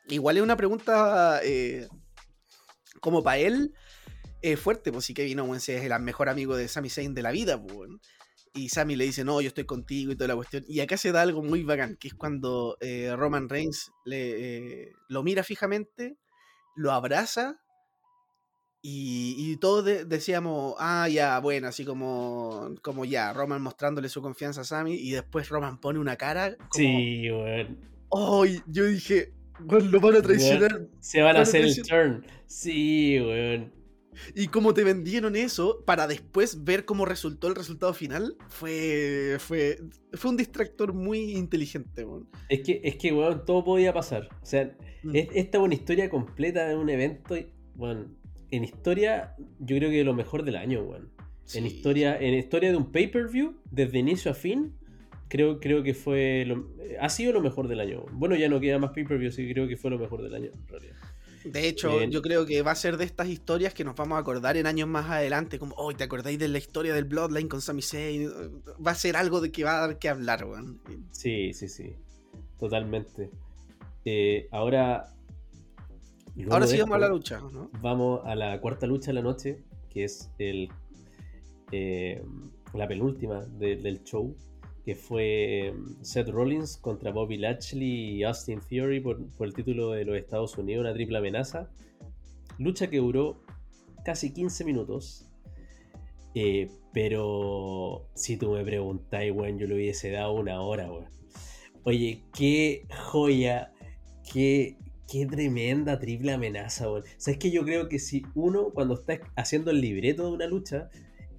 Igual es una pregunta eh, como para él es fuerte, pues si Kevin Owens es el mejor amigo de Sami Zayn de la vida, pues. Y Sami le dice, no, yo estoy contigo y toda la cuestión. Y acá se da algo muy bacán, que es cuando eh, Roman Reigns le, eh, lo mira fijamente, lo abraza y, todos decíamos, ah, ya, bueno, así como, como ya, Roman mostrándole su confianza a Sammy y después Roman pone una cara. Como, sí, weón. Oh, yo dije, weón, lo van a traicionar. se van, a hacer el turn. Sí, weón. Y como te vendieron eso, para después ver cómo resultó el resultado final, fue, fue, fue un distractor muy inteligente, weón. Es que, es que, weón, todo podía pasar. O sea, mm. esta es una historia completa de un evento, y, bueno, en historia, yo creo que lo mejor del año, weón. En historia, en historia de un pay-per-view, desde inicio a fin, creo, creo que fue lo, ha sido lo mejor del año. Bueno, ya no queda más pay-per-view, así que creo que fue lo mejor del año, en realidad. De hecho, yo creo que va a ser de estas historias que nos vamos a acordar en años más adelante, como, hoy ¿te acordáis de la historia del Bloodline con Sami Zayn? Va a ser algo de que va a dar que hablar, weón. Sí, sí, sí. Totalmente. Eh, ahora, Ahora sí vamos a la lucha, ¿no? Vamos a la cuarta lucha de la noche, que es el, eh, la penúltima del show, que fue em, Seth Rollins contra Bobby Lashley y Austin Theory por, el título de los Estados Unidos, una triple amenaza. Lucha que duró casi 15 minutos. Eh, pero si tú me preguntáis, weón, yo le hubiese dado una hora, weón. Oye, qué joya, qué Qué tremenda triple amenaza, weón. Sabes que yo creo que si uno, cuando está haciendo el libreto de una lucha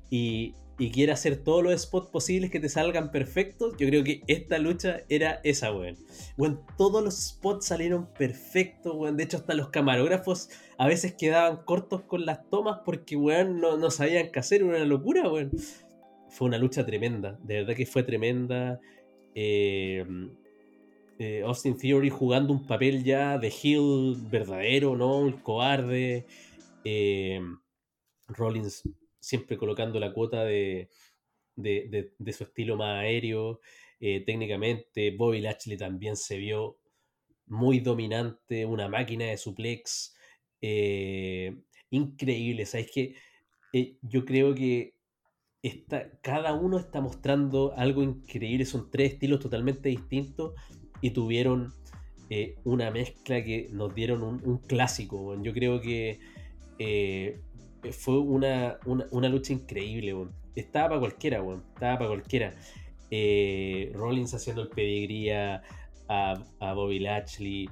y, quiere hacer todos los spots posibles que te salgan perfectos, yo creo que esta lucha era esa, weón. Weón, todos los spots salieron perfectos, weón. De hecho, hasta los camarógrafos a veces quedaban cortos con las tomas porque, weón, no, no sabían qué hacer, una locura, weón. Fue una lucha tremenda, de verdad que fue tremenda. Eh eh, Austin Theory jugando un papel ya de heel verdadero, ¿no? El cobarde. Eh, Rollins siempre colocando la cuota de, de, su estilo más aéreo. Eh, técnicamente, Bobby Lashley también se vio muy dominante, una máquina de suplex. increíble, ¿sabes que Yo creo que cada uno está mostrando algo increíble, son tres estilos totalmente distintos y tuvieron eh, una mezcla que nos dieron un, clásico. Yo creo que eh, fue una, lucha increíble. Estaba para cualquiera, estaba para cualquiera. Eh, Rollins haciendo el pedigría a, Bobby Lashley.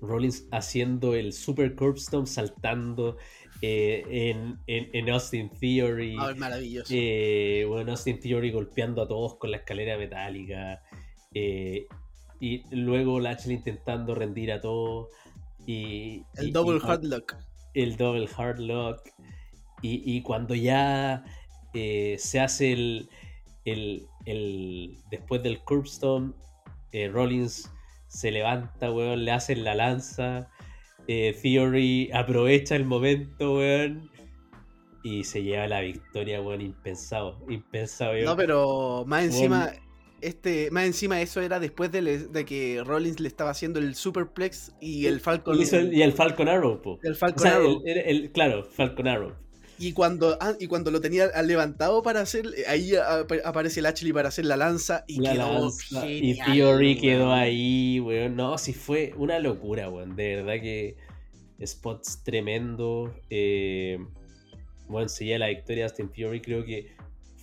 Rollins haciendo el Super Curb saltando en, Austin Theory. Ah, maravilloso. bueno, Austin Theory golpeando a todos con la escalera metálica. Eh, y luego Lashley intentando rendir a todo. Y, el double hard lock. El double hard lock. Y, cuando ya eh, se hace el, el, Después del curbstone, eh, Rollins se levanta, weón, le hacen la lanza. eh, Theory aprovecha el momento, weón. Y se lleva la victoria, weón, impensado. Impensado, No, pero más encima, este, más encima eso era después de, que Rollins le estaba haciendo el Superplex y el Falcon. Y, el Falcon Arrow, po. El Falcon Arrow. El, claro, Falcon Arrow. Y cuando, ah, y cuando lo tenía levantado para hacer, ahí aparece el Ashley para hacer la lanza y quedó Y Theory quedó ahí, weón. No, sí fue una locura, weón. De verdad que spots tremendo. Eh, bueno, seguía la victoria de Austin Theory. Creo que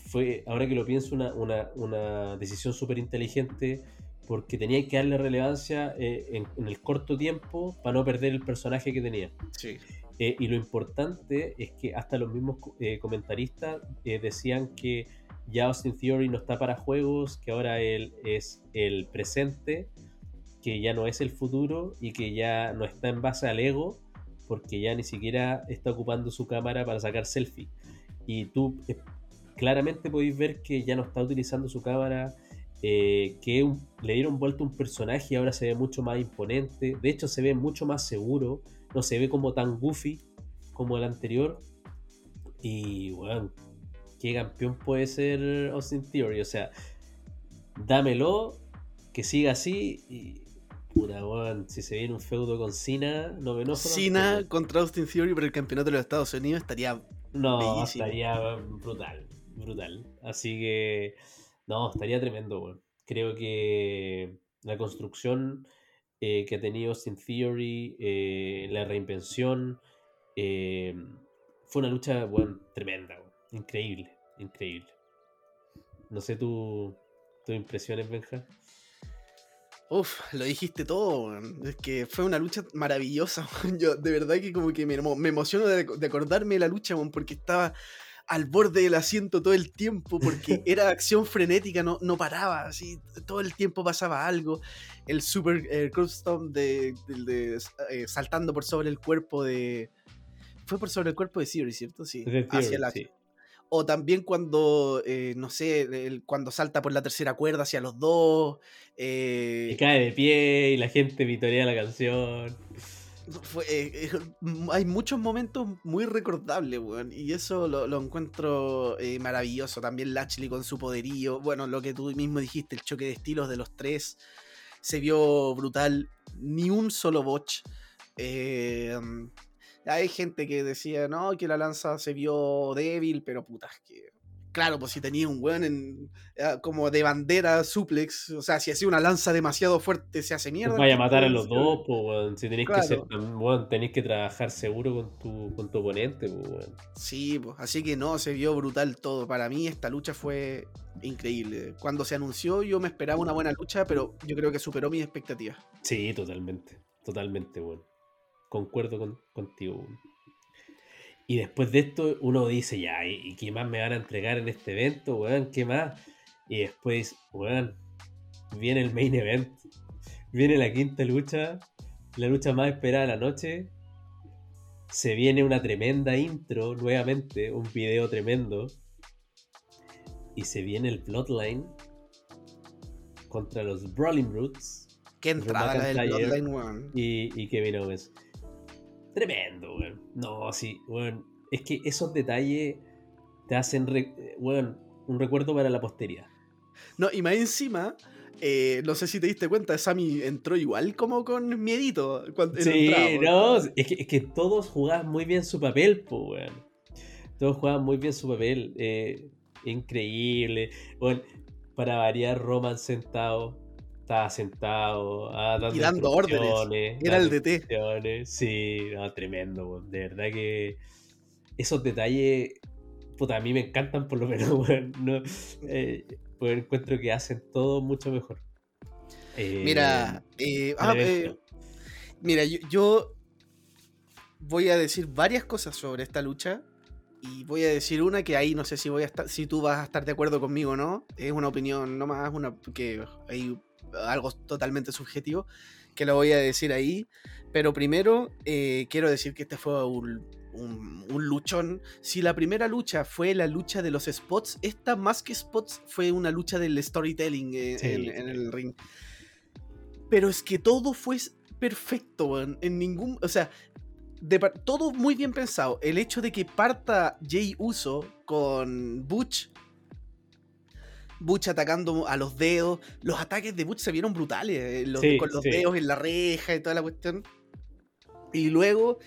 fue, ahora que lo pienso, una, una, decisión súper inteligente porque tenía que darle relevancia eh, en, el corto tiempo para no perder el personaje que tenía. Sí. Eh, y lo importante es que hasta los mismos eh, comentaristas decían que ya Austin Theory no está para juegos, que ahora él es el presente, que ya no es el futuro y que ya no está en base al ego, porque ya ni siquiera está ocupando su cámara para sacar selfie. Y tú claramente podéis ver que ya no está utilizando su cámara, eh, que le dieron vuelta un personaje y ahora se ve mucho más imponente. De hecho, se ve mucho más seguro, no se ve como tan goofy como el anterior. Y bueno, ¿qué campeón puede ser Austin Theory? O sea, dámelo, que siga así y. Puta, si se viene un feudo con Cena, no me enojo. Cena contra Austin Theory por el campeonato de los Estados Unidos estaría. No, estaría brutal brutal. Así que, no, estaría tremendo, Creo que la construcción eh, que ha tenido Sin Theory, eh, la reinvención, eh, fue una lucha, bueno, tremenda, increíble, increíble. No sé tu, tus impresiones, Benja. Uf, lo dijiste todo, es que fue una lucha maravillosa. Yo de verdad que como que me, emociono de, de, acordarme de la lucha, porque estaba al borde del asiento todo el tiempo porque era acción frenética, no, no paraba, así, todo el tiempo pasaba algo. El super eh, de, eh, saltando por sobre el cuerpo de... Fue por sobre el cuerpo de Siri, ¿cierto? Sí, hacia la... O también cuando, eh, no sé, cuando salta por la tercera cuerda hacia los dos. Eh... Y cae de pie y la gente vitorea la canción. Eh, hay muchos momentos muy recordables, weón. Y eso lo, encuentro eh, maravilloso. También Lashley con su poderío. Bueno, lo que tú mismo dijiste, el choque de estilos de los tres. Se vio brutal. Ni un solo botch. Eh, hay gente que decía, no, que la lanza se vio débil, pero putas, que Claro, pues si tenía un weón en, eh, como de bandera suplex, o sea, si hacía una lanza demasiado fuerte se hace mierda. Vaya a matar a los dos, pues, Si tenéis que ser, tenéis que trabajar seguro con tu, con tu oponente, pues, Sí, pues, así que no, se vio brutal todo. Para mí esta lucha fue increíble. Cuando se anunció yo me esperaba una buena lucha, pero yo creo que superó mis expectativas. Sí, totalmente, totalmente, bueno. Concuerdo con, contigo. Y después de esto uno dice, ya, ¿y qué más me van a entregar en este evento, weón? ¿Qué más? Y después, weón, viene el main event. Viene la quinta lucha, la lucha más esperada de la noche. Se viene una tremenda intro nuevamente, un video tremendo. Y se viene el Bloodline contra los Brawling Roots. Qué entrada la del Bloodline, weón. Y, y Kevin Owens. Tremendo, weón. No, sí, weón. Es que esos detalles te hacen, un recuerdo para la posteridad. No, y más encima, eh, no sé si te diste cuenta, Sammy entró igual como con miedito. Cuando sí, no, es que, todos jugaban muy bien su papel, pues, weón. Todos jugaban muy bien su papel. Eh, increíble. Bueno, para variar, Roman sentado estaba sentado ah, dando, y dando órdenes. Era el DT. Sí, tremendo, de verdad que esos detalles, puta, a mí me encantan por lo menos, bueno, eh, pues encuentro que hacen todo mucho mejor. mira, eh, ah, eh, mira, yo, voy a decir varias cosas sobre esta lucha. Y voy a decir una que ahí no sé si voy a estar, si tú vas a estar de acuerdo conmigo o no. Es una opinión nomás, una que hay algo totalmente subjetivo, que lo voy a decir ahí. Pero primero eh, quiero decir que este fue un, luchón. Si la primera lucha fue la lucha de los spots, esta más que spots fue una lucha del storytelling eh, en, el ring. Pero es que todo fue perfecto. En ningún. O sea, de todo muy bien pensado. El hecho de que parta Jay Uso con Butch. Butch atacando a los dedos. Los ataques de Butch se vieron brutales. eh, los- Sí, con los sí. dedos en la reja y toda la cuestión. Y luego,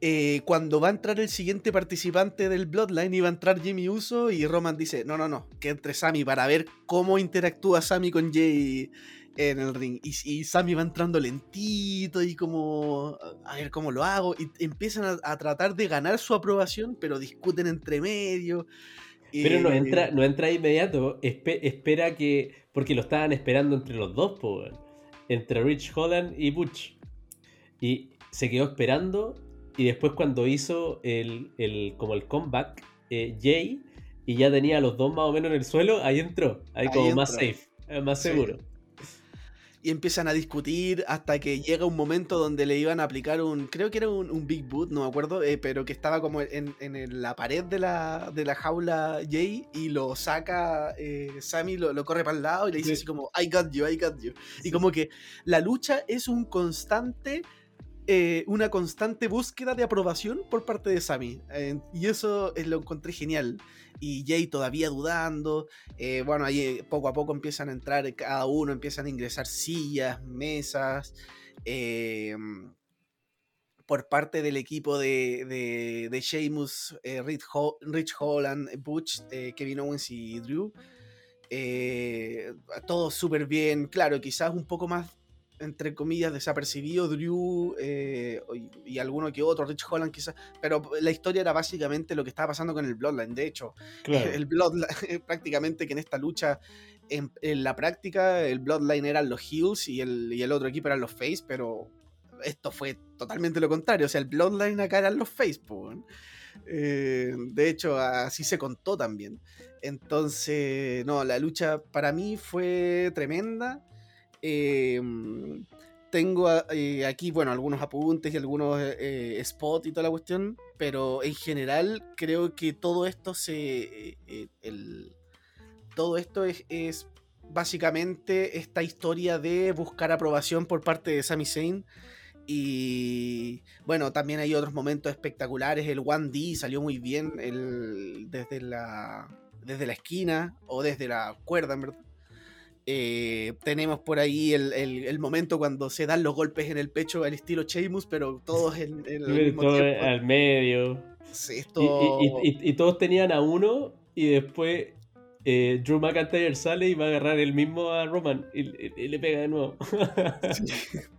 eh, cuando va a entrar el siguiente participante del Bloodline, iba a entrar Jimmy Uso y Roman dice, no, no, no, que entre Sammy para ver cómo interactúa Sammy con Jay en el ring. Y, y Sammy va entrando lentito y como, a ver cómo lo hago. Y empiezan a, a tratar de ganar su aprobación, pero discuten entre medio. Pero no entra, no entra de inmediato. espe- espera que. Porque lo estaban esperando entre los dos, po. Entre Rich Holland y Butch. Y se quedó esperando. Y después cuando hizo el, el- como el comeback, eh, Jay, y ya tenía a los dos más o menos en el suelo, ahí entró. Ahí, Ahí como más safe, eh, más Sí. Y empiezan a discutir hasta que llega un momento donde le iban a aplicar un, creo que era un, un Big Boot, no me acuerdo, eh, pero que estaba como en, en la pared de la, de la jaula Jay y lo saca eh, Sammy, lo, lo corre para el lado y le dice Sí. así como, I got you, I got you. Y como que la lucha es un constante... eh, una constante búsqueda de aprobación por parte de Sammy. eh, y eso eh, lo encontré genial. Y Jay todavía dudando. eh, bueno, ahí eh, poco a poco empiezan a entrar eh, cada uno, empiezan a ingresar sillas, mesas. por parte del equipo de, de, de Rich, Rich Holland, Butch, Kevin Owens y Drew. Todo súper bien. Claro, quizás un poco más, entre comillas, desapercibido Drew eh, y, y alguno que otro, Rich Holland quizás. Pero la historia era básicamente lo que estaba pasando con el Bloodline. De hecho, Claro. el Bloodline, prácticamente que en esta lucha, en, en la práctica, el Bloodline eran los Heels y el, y el otro equipo eran los Face, pero esto fue totalmente lo contrario. O sea, el Bloodline acá eran los Face. Eh, de hecho, así se contó también. Entonces, no, la lucha para mí fue tremenda. Eh, tengo a- eh, aquí, bueno, algunos apuntes y algunos eh, spots y toda la cuestión, pero en general creo que todo esto se. eh, eh, el- todo esto es, es básicamente esta historia de buscar aprobación por parte de Sami Zayn. Y bueno, también hay otros momentos espectaculares. El 1D salió muy bien el, desde, la, desde la esquina o desde la cuerda, en verdad. Eh, tenemos por ahí el, el- el momento cuando se dan los golpes en el pecho al estilo Sheamus, pero todos en, en el mismo Todo tiempo. al medio. Sí, Y, esto... y- y- y- y todos tenían a uno y después eh, Drew McIntyre sale y va a agarrar el mismo a Roman y, le pega de nuevo.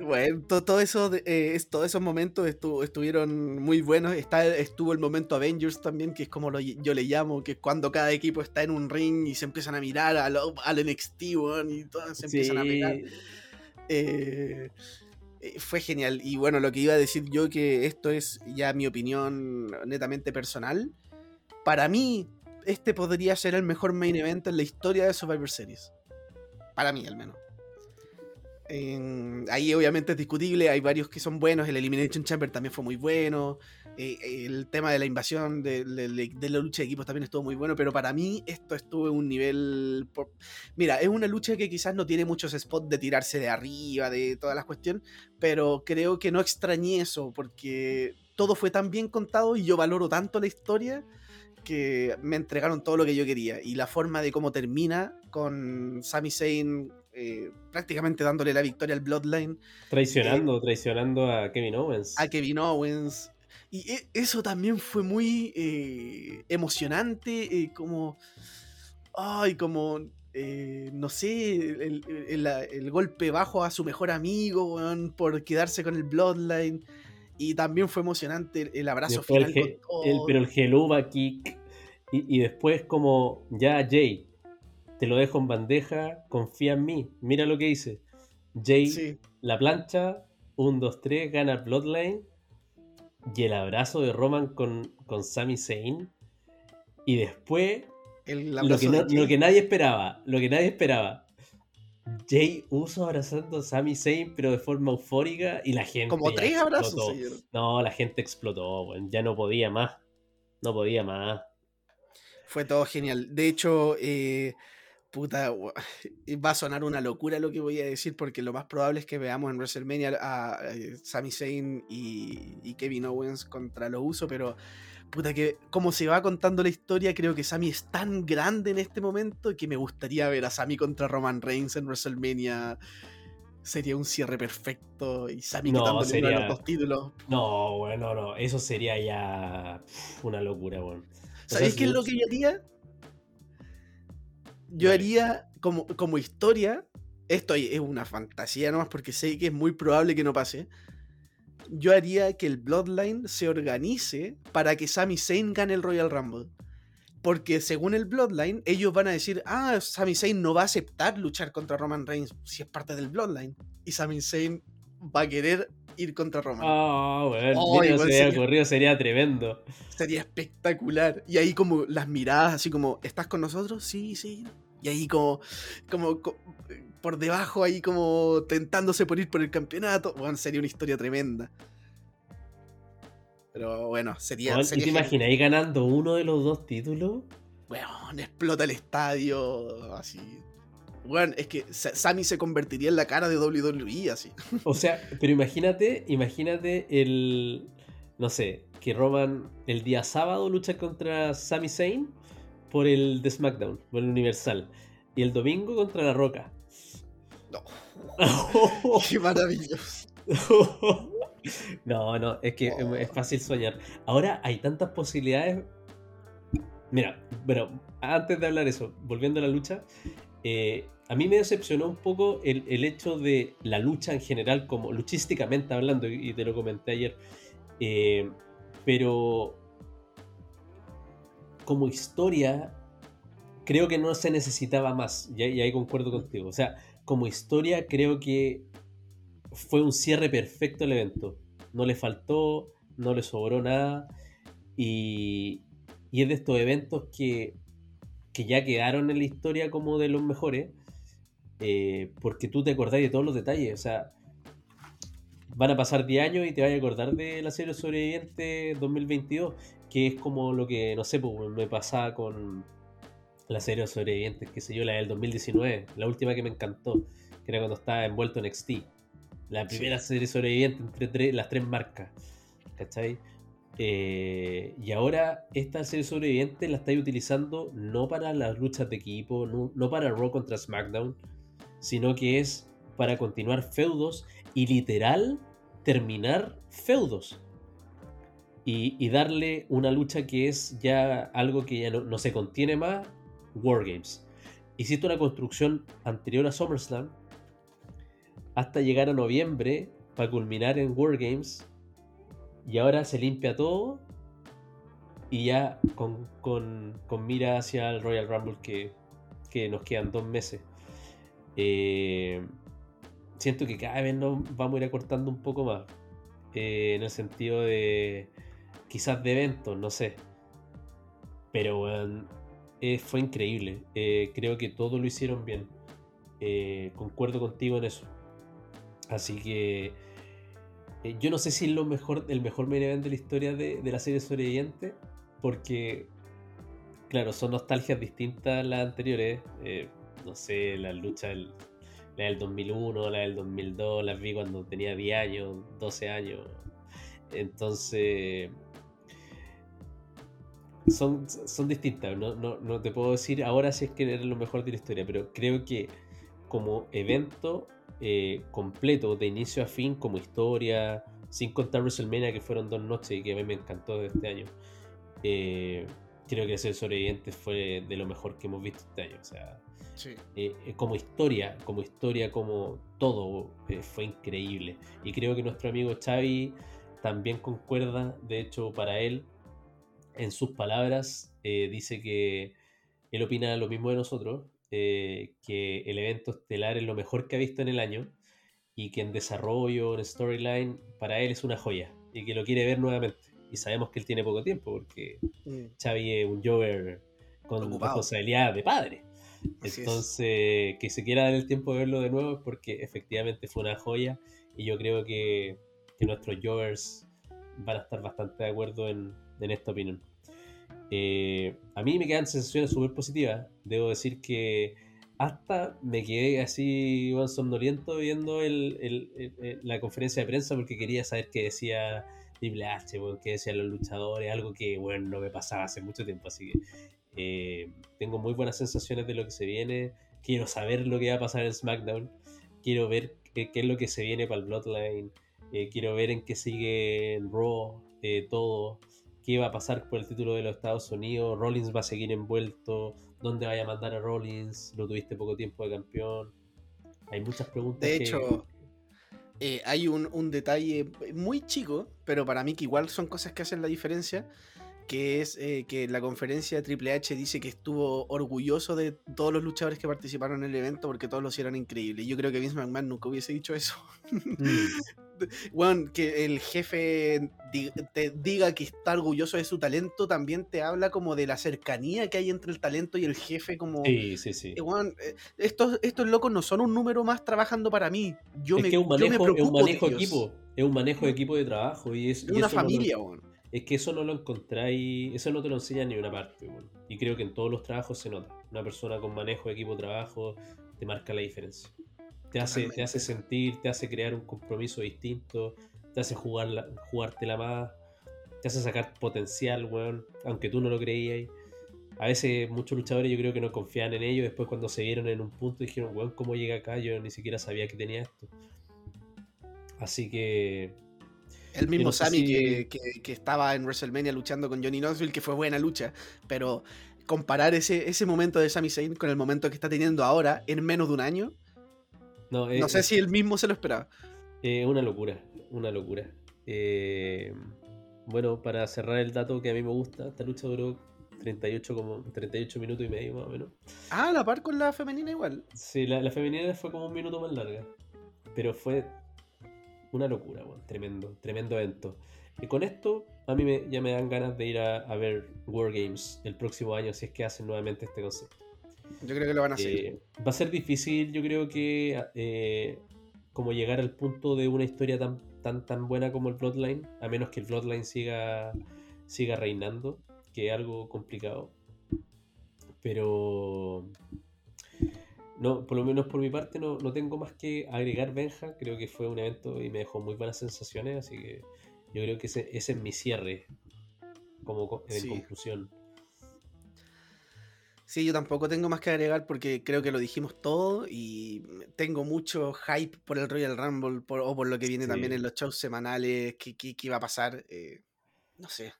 Bueno, to- todo eso, eh, es- todos esos momentos estu- estuvieron muy buenos. Está, estuvo el momento Avengers también, que es como lo, yo le llamo, que es cuando cada equipo está en un ring y se empiezan a mirar a lo- al NXT, y todos se empiezan a. Sí. Eh, eh, fue genial. Y bueno, lo que iba a decir yo, que esto es ya mi opinión netamente personal. Para mí, este podría ser el mejor main event en la historia de Survivor Series. Para mí, al menos. Ahí obviamente es discutible, hay varios que son buenos, el Elimination Chamber también fue muy bueno, eh, el tema de la invasión de, la lucha de equipos también estuvo muy bueno, pero para mí esto estuvo en un nivel... Mira, es una lucha que quizás no tiene muchos spots de tirarse de arriba, de todas las cuestiones, pero creo que no extrañé eso, porque todo fue tan bien contado y yo valoro tanto la historia que me entregaron todo lo que yo quería. Y la forma de cómo termina con Sami Zayn eh, prácticamente dándole la victoria al Bloodline Traicionando, traicionando a Kevin Owens. a Kevin Owens. Y e- eso también fue muy eh, emocionante, eh, como... Ay, como... eh, no sé, el, el- golpe bajo a su mejor amigo, por quedarse con el Bloodline. Y también fue emocionante el, abrazo Después final con todo. el- pero el Geluba Kick. Y, y después, como ya Jay, te lo dejo en bandeja, confía en mí. Mira lo que hice. Jay, Sí. la plancha, 1, 2, 3, gana Bloodline. Y el abrazo de Roman con, con Sami Zayn. Y después, El lo que, no- lo que nadie esperaba, lo que nadie esperaba. Jay Uso abrazando a Sami Zayn, pero de forma eufórica, y la gente. Como tres abrazos explotó. se dieron. No, la gente explotó, weón. Ya no podía más. No podía más. Fue todo genial. De hecho, eh, Puta, va a sonar una locura lo que voy a decir porque lo más probable es que veamos en WrestleMania a, Sami Zayn y, Kevin Owens contra los Usos, pero puta que como se va contando la historia, creo que Sami es tan grande en este momento que me gustaría ver a Sami contra Roman Reigns en WrestleMania. Sería un cierre perfecto y Sami no, sería... los dos títulos. No, bueno, no, eso sería ya una locura, bueno. ¿Sabéis qué es lo que yo haría? Yo haría como, como historia, esto es una fantasía nomás porque sé que es muy probable que no pase. Yo haría que el Bloodline se organice para que Sami Zayn gane el Royal Rumble. Porque según el Bloodline, ellos van a decir, ah, Sami Zayn no va a aceptar luchar contra Roman Reigns si es parte del Bloodline. Y Sami Zayn va a querer ir contra Roman. Ah, bueno, sería, sería tremendo. Sería espectacular. Y ahí como las miradas, así como, ¿estás con nosotros? Sí, sí. Y ahí como, como, por debajo, ahí como tentándose por ir por el campeonato. Bueno, sería una historia tremenda. Pero bueno, sería. ¿Y te imaginas ahí ganando uno de los dos títulos? Bueno, explota el estadio, así. Bueno, es que Sammy se convertiría en la cara de WWE, así. O sea, pero imagínate, imagínate el. No sé, que Roman el día sábado lucha contra Sami Zayn por el de SmackDown, por el Universal. Y el domingo contra La Roca. No. Qué maravilloso. no, no, es que es fácil soñar. Ahora hay tantas posibilidades. Mira, bueno, antes de hablar eso, volviendo a la lucha, eh, a mí me decepcionó un poco el, hecho de la lucha en general, como luchísticamente hablando, y te lo comenté ayer. Eh, pero como historia, creo que no se necesitaba más. Y, ahí concuerdo contigo. O sea, como historia, creo que fue un cierre perfecto el evento. No le faltó, no le sobró nada. Y, y es de estos eventos que, que, ya quedaron en la historia como de los mejores. Eh, porque tú te acordás de todos los detalles. O sea, van a pasar 10 años y te vas a acordar de la serie sobreviviente 2022 que es como lo que, no sé, pues, me pasaba con la serie sobrevivientes, que sé yo, la del 2019, la última que me encantó, que era cuando estaba envuelto en XT. La primera serie sobreviviente entre las tres marcas, ¿cachai? Eh, y ahora esta serie sobreviviente la estáis utilizando no para las luchas de equipo, no, no para Raw contra SmackDown, sino que es para continuar feudos y literal terminar feudos y, darle una lucha que es ya algo que ya no, se contiene más, Wargames. Hiciste una construcción anterior a SummerSlam hasta llegar a noviembre para culminar en Wargames y ahora se limpia todo y ya con, mira hacia el Royal Rumble que, nos quedan dos meses. Eh, siento que cada vez nos vamos a ir acortando un poco más. Eh, en el sentido de quizás de eventos, no sé. Pero eh, fue increíble. Eh, creo que todo lo hicieron bien. Eh, concuerdo contigo en eso. Así que yo no sé si es lo mejor, el mejor main event de la historia de, la serie sobreviviente. Porque, claro, son nostalgias distintas a las anteriores. no sé, la lucha del, la del 2001, la del 2002, las vi cuando tenía 10 años, 12 años. Entonces, son, son distintas. No, no, te puedo decir ahora si es que era lo mejor de la historia, pero creo que como evento eh, completo, de inicio a fin, como historia, sin contar WrestleMania, que fueron dos noches y que a mí me encantó de este año, eh, creo que ser sobreviviente fue de lo mejor que hemos visto este año. O sea, eh, como historia, como historia, como todo, fue increíble. Y creo que nuestro amigo Xavi también concuerda, de hecho, para él en sus palabras, eh, dice que él opina lo mismo de nosotros, eh, que el evento estelar es lo mejor que ha visto en el año y que en desarrollo, en storyline, para él es una joya y que lo quiere ver nuevamente. Y sabemos que él tiene poco tiempo porque mm. Xavi es un Jover con responsabilidad de padre. Entonces, que se quiera dar el tiempo de verlo de nuevo es porque efectivamente fue una joya y yo creo que, que nuestros Jovers van a estar bastante de acuerdo en, en esta opinión. Eh, a mí me quedan sensaciones súper positivas. Debo decir que hasta me quedé así igual somnoliento viendo la conferencia de prensa porque quería saber qué decía Triple H, qué decían los luchadores, algo que bueno no me pasaba hace mucho tiempo, así que eh, tengo muy buenas sensaciones de lo que se viene, quiero saber lo que va a pasar en SmackDown, quiero ver qué, es lo que se viene para el Bloodline, eh, quiero ver en qué sigue en Raw, todo, qué va a pasar por el título de los Estados Unidos, Rollins va a seguir envuelto, dónde vaya a mandar a Rollins, lo tuviste poco tiempo de campeón. Hay muchas preguntas. De hecho, eh, hay un, un, detalle muy chico, pero para mí que igual son cosas que hacen la diferencia, que es eh, que la conferencia de Triple H dice que estuvo orgulloso de todos los luchadores que participaron en el evento porque todos lo hicieron increíble. Yo creo que Vince McMahon nunca hubiese dicho eso. bueno, que el jefe te diga que está orgulloso de su talento también te habla como de la cercanía que hay entre el talento y el jefe como sí sí sí eh, estos, estos locos no son un número más trabajando para mí yo es me, que un manejo, yo me es un manejo de equipo es un manejo de equipo de trabajo y es, una familia es que eso no lo encontráis, eso no te lo enseña ni una parte. Y creo que en todos los trabajos se nota. Una persona con manejo de equipo de trabajo te marca la diferencia. Te hace, te hace sentir, te hace crear un compromiso distinto, te hace jugar la, jugártela más, te hace sacar potencial, weón, aunque tú no lo creías. A veces muchos luchadores yo creo que no confían en ellos, después cuando se vieron en un punto dijeron, weón, ¿cómo llega acá? Yo ni siquiera sabía que tenía esto. Así que el mismo Sammy que, que, estaba en WrestleMania luchando con Johnny Knoxville, que fue buena lucha, pero comparar ese, ese momento de Sami Zayn con el momento que está teniendo ahora en menos de un año, no, no sé si él mismo se lo esperaba. Eh, una locura, una locura. Eh, bueno, para cerrar el dato que a mí me gusta, esta lucha duró 38, como, 38 minutos y medio más o menos. Ah, la par con la femenina igual. Sí, la, la femenina fue como un minuto más larga. Pero fue una locura, tremendo, tremendo evento. Y con esto, a mí me, ya me dan ganas de ir a, a, ver Wargames el próximo año, si es que hacen nuevamente este concepto. Yo creo que lo van a hacer. Eh, va a ser difícil, yo creo que, eh, como llegar al punto de una historia tan, tan, tan buena como el Bloodline, a menos que el Bloodline siga, siga reinando, que es algo complicado. Pero no, por lo menos por mi parte no, tengo más que agregar Benja. Creo que fue un evento y me dejó muy buenas sensaciones, así que yo creo que ese, es mi cierre como en conclusión. Sí, yo tampoco tengo más que agregar porque creo que lo dijimos todo y tengo mucho hype por el Royal Rumble o por lo que viene también en los shows semanales, qué, qué, va a pasar, eh, no sé.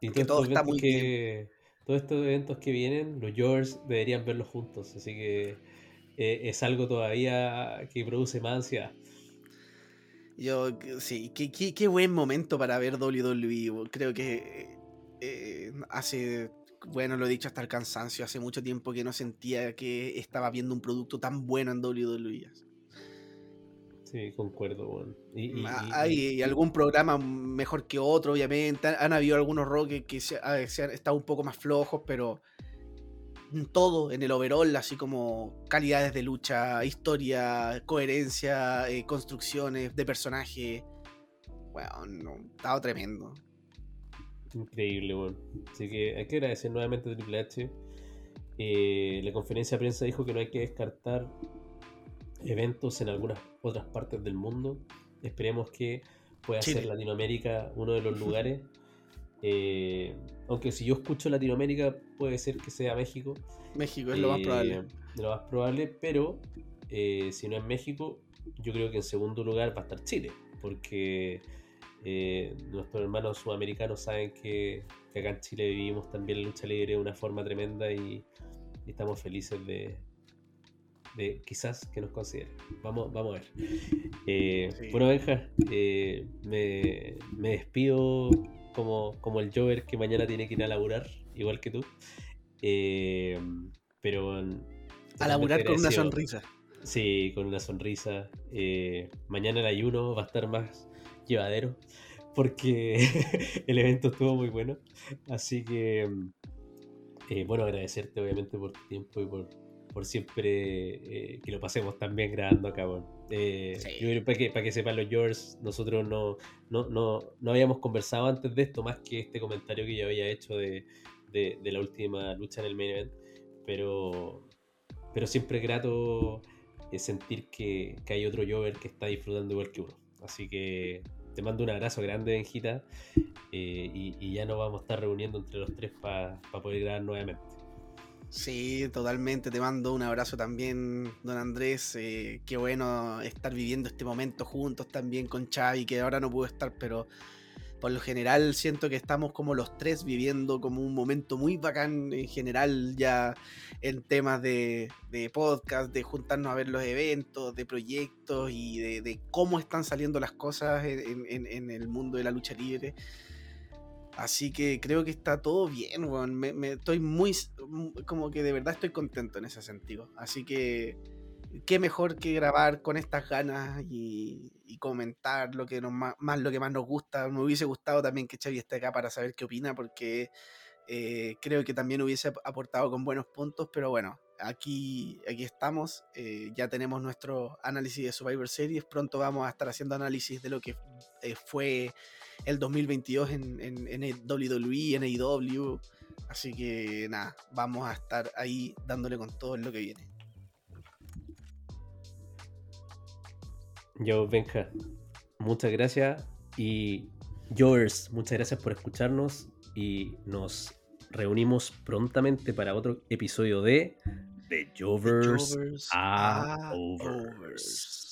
Y todo está muy bien todos estos eventos que vienen, los Yours deberían verlos juntos, así que eh, es algo todavía que produce más ansiedad. Yo, sí, qué, qué, buen momento para ver WWE. Creo que eh, hace, bueno, lo he dicho hasta el cansancio, hace mucho tiempo que no sentía que estaba viendo un producto tan bueno en WWE. Sí, concuerdo, y, Hay algún programa mejor que otro, obviamente. Han, habido algunos rock que, se, han estado un poco más flojos, pero todo en el overall, así como calidades de lucha, historia, coherencia, eh, construcciones de personaje. Bueno, no, estado tremendo. Increíble, bueno. Así que hay que agradecer nuevamente a Triple H. Eh, la conferencia de prensa dijo que no hay que descartar eventos en algunas otras partes del mundo. Esperemos que pueda ser Latinoamérica uno de los lugares. Eh, aunque si yo escucho Latinoamérica, puede ser que sea México. México es lo más probable. Eh, lo más probable, pero eh, si no es México, yo creo que en segundo lugar va a estar Chile, porque nuestros hermanos sudamericanos saben que, acá en Chile vivimos también la lucha libre de una forma tremenda y estamos felices de, de quizás que nos considere. Vamos, vamos a ver. Eh, bueno, Benja, eh, me, despido como, como el Jover que mañana tiene que ir a laburar, igual que tú. Eh, pero. A laburar con una sonrisa. Sí, con una sonrisa. mañana el ayuno va a estar más llevadero porque el evento estuvo muy bueno. Así que, bueno, agradecerte obviamente por tu tiempo y por, por siempre eh, que lo pasemos también grabando acá. Eh, yo creo para que, para que sepan los yours, nosotros no, no, no, no, habíamos conversado antes de esto, más que este comentario que yo había hecho de, de, la última lucha en el main event, pero pero siempre es grato eh, sentir que, hay otro Jover que está disfrutando igual que uno. Así que te mando un abrazo grande, Benjita, eh, y, ya nos vamos a estar reuniendo entre los tres para poder grabar nuevamente. Sí, totalmente. Te mando un abrazo también, don Andrés. Eh, qué bueno estar viviendo este momento juntos también con Xavi, que ahora no pudo estar, pero por lo general siento que estamos como los tres viviendo como un momento muy bacán en general ya en temas de, podcast, de juntarnos a ver los eventos, de proyectos y de, cómo están saliendo las cosas en el mundo de la lucha libre. Así que creo que está todo bien, weón. Me, estoy muy. Como que de verdad estoy contento en ese sentido. Así que. Qué mejor que grabar con estas ganas y, comentar lo que nos, más, lo que más nos gusta. Me hubiese gustado también que Xavi esté acá para saber qué opina, porque eh, creo que también hubiese aportado con buenos puntos. Pero bueno, aquí, aquí estamos. Eh, ya tenemos nuestro análisis de Survivor Series. Pronto vamos a estar haciendo análisis de lo que eh, fue el 2022 en, en, en WWE, en AEW. Así que nada, vamos a estar ahí dándole con todo lo que viene. Yo, Benja, muchas gracias. Y Jovers, muchas gracias por escucharnos. Y nos reunimos prontamente para otro episodio de The Jovers, Are Overs.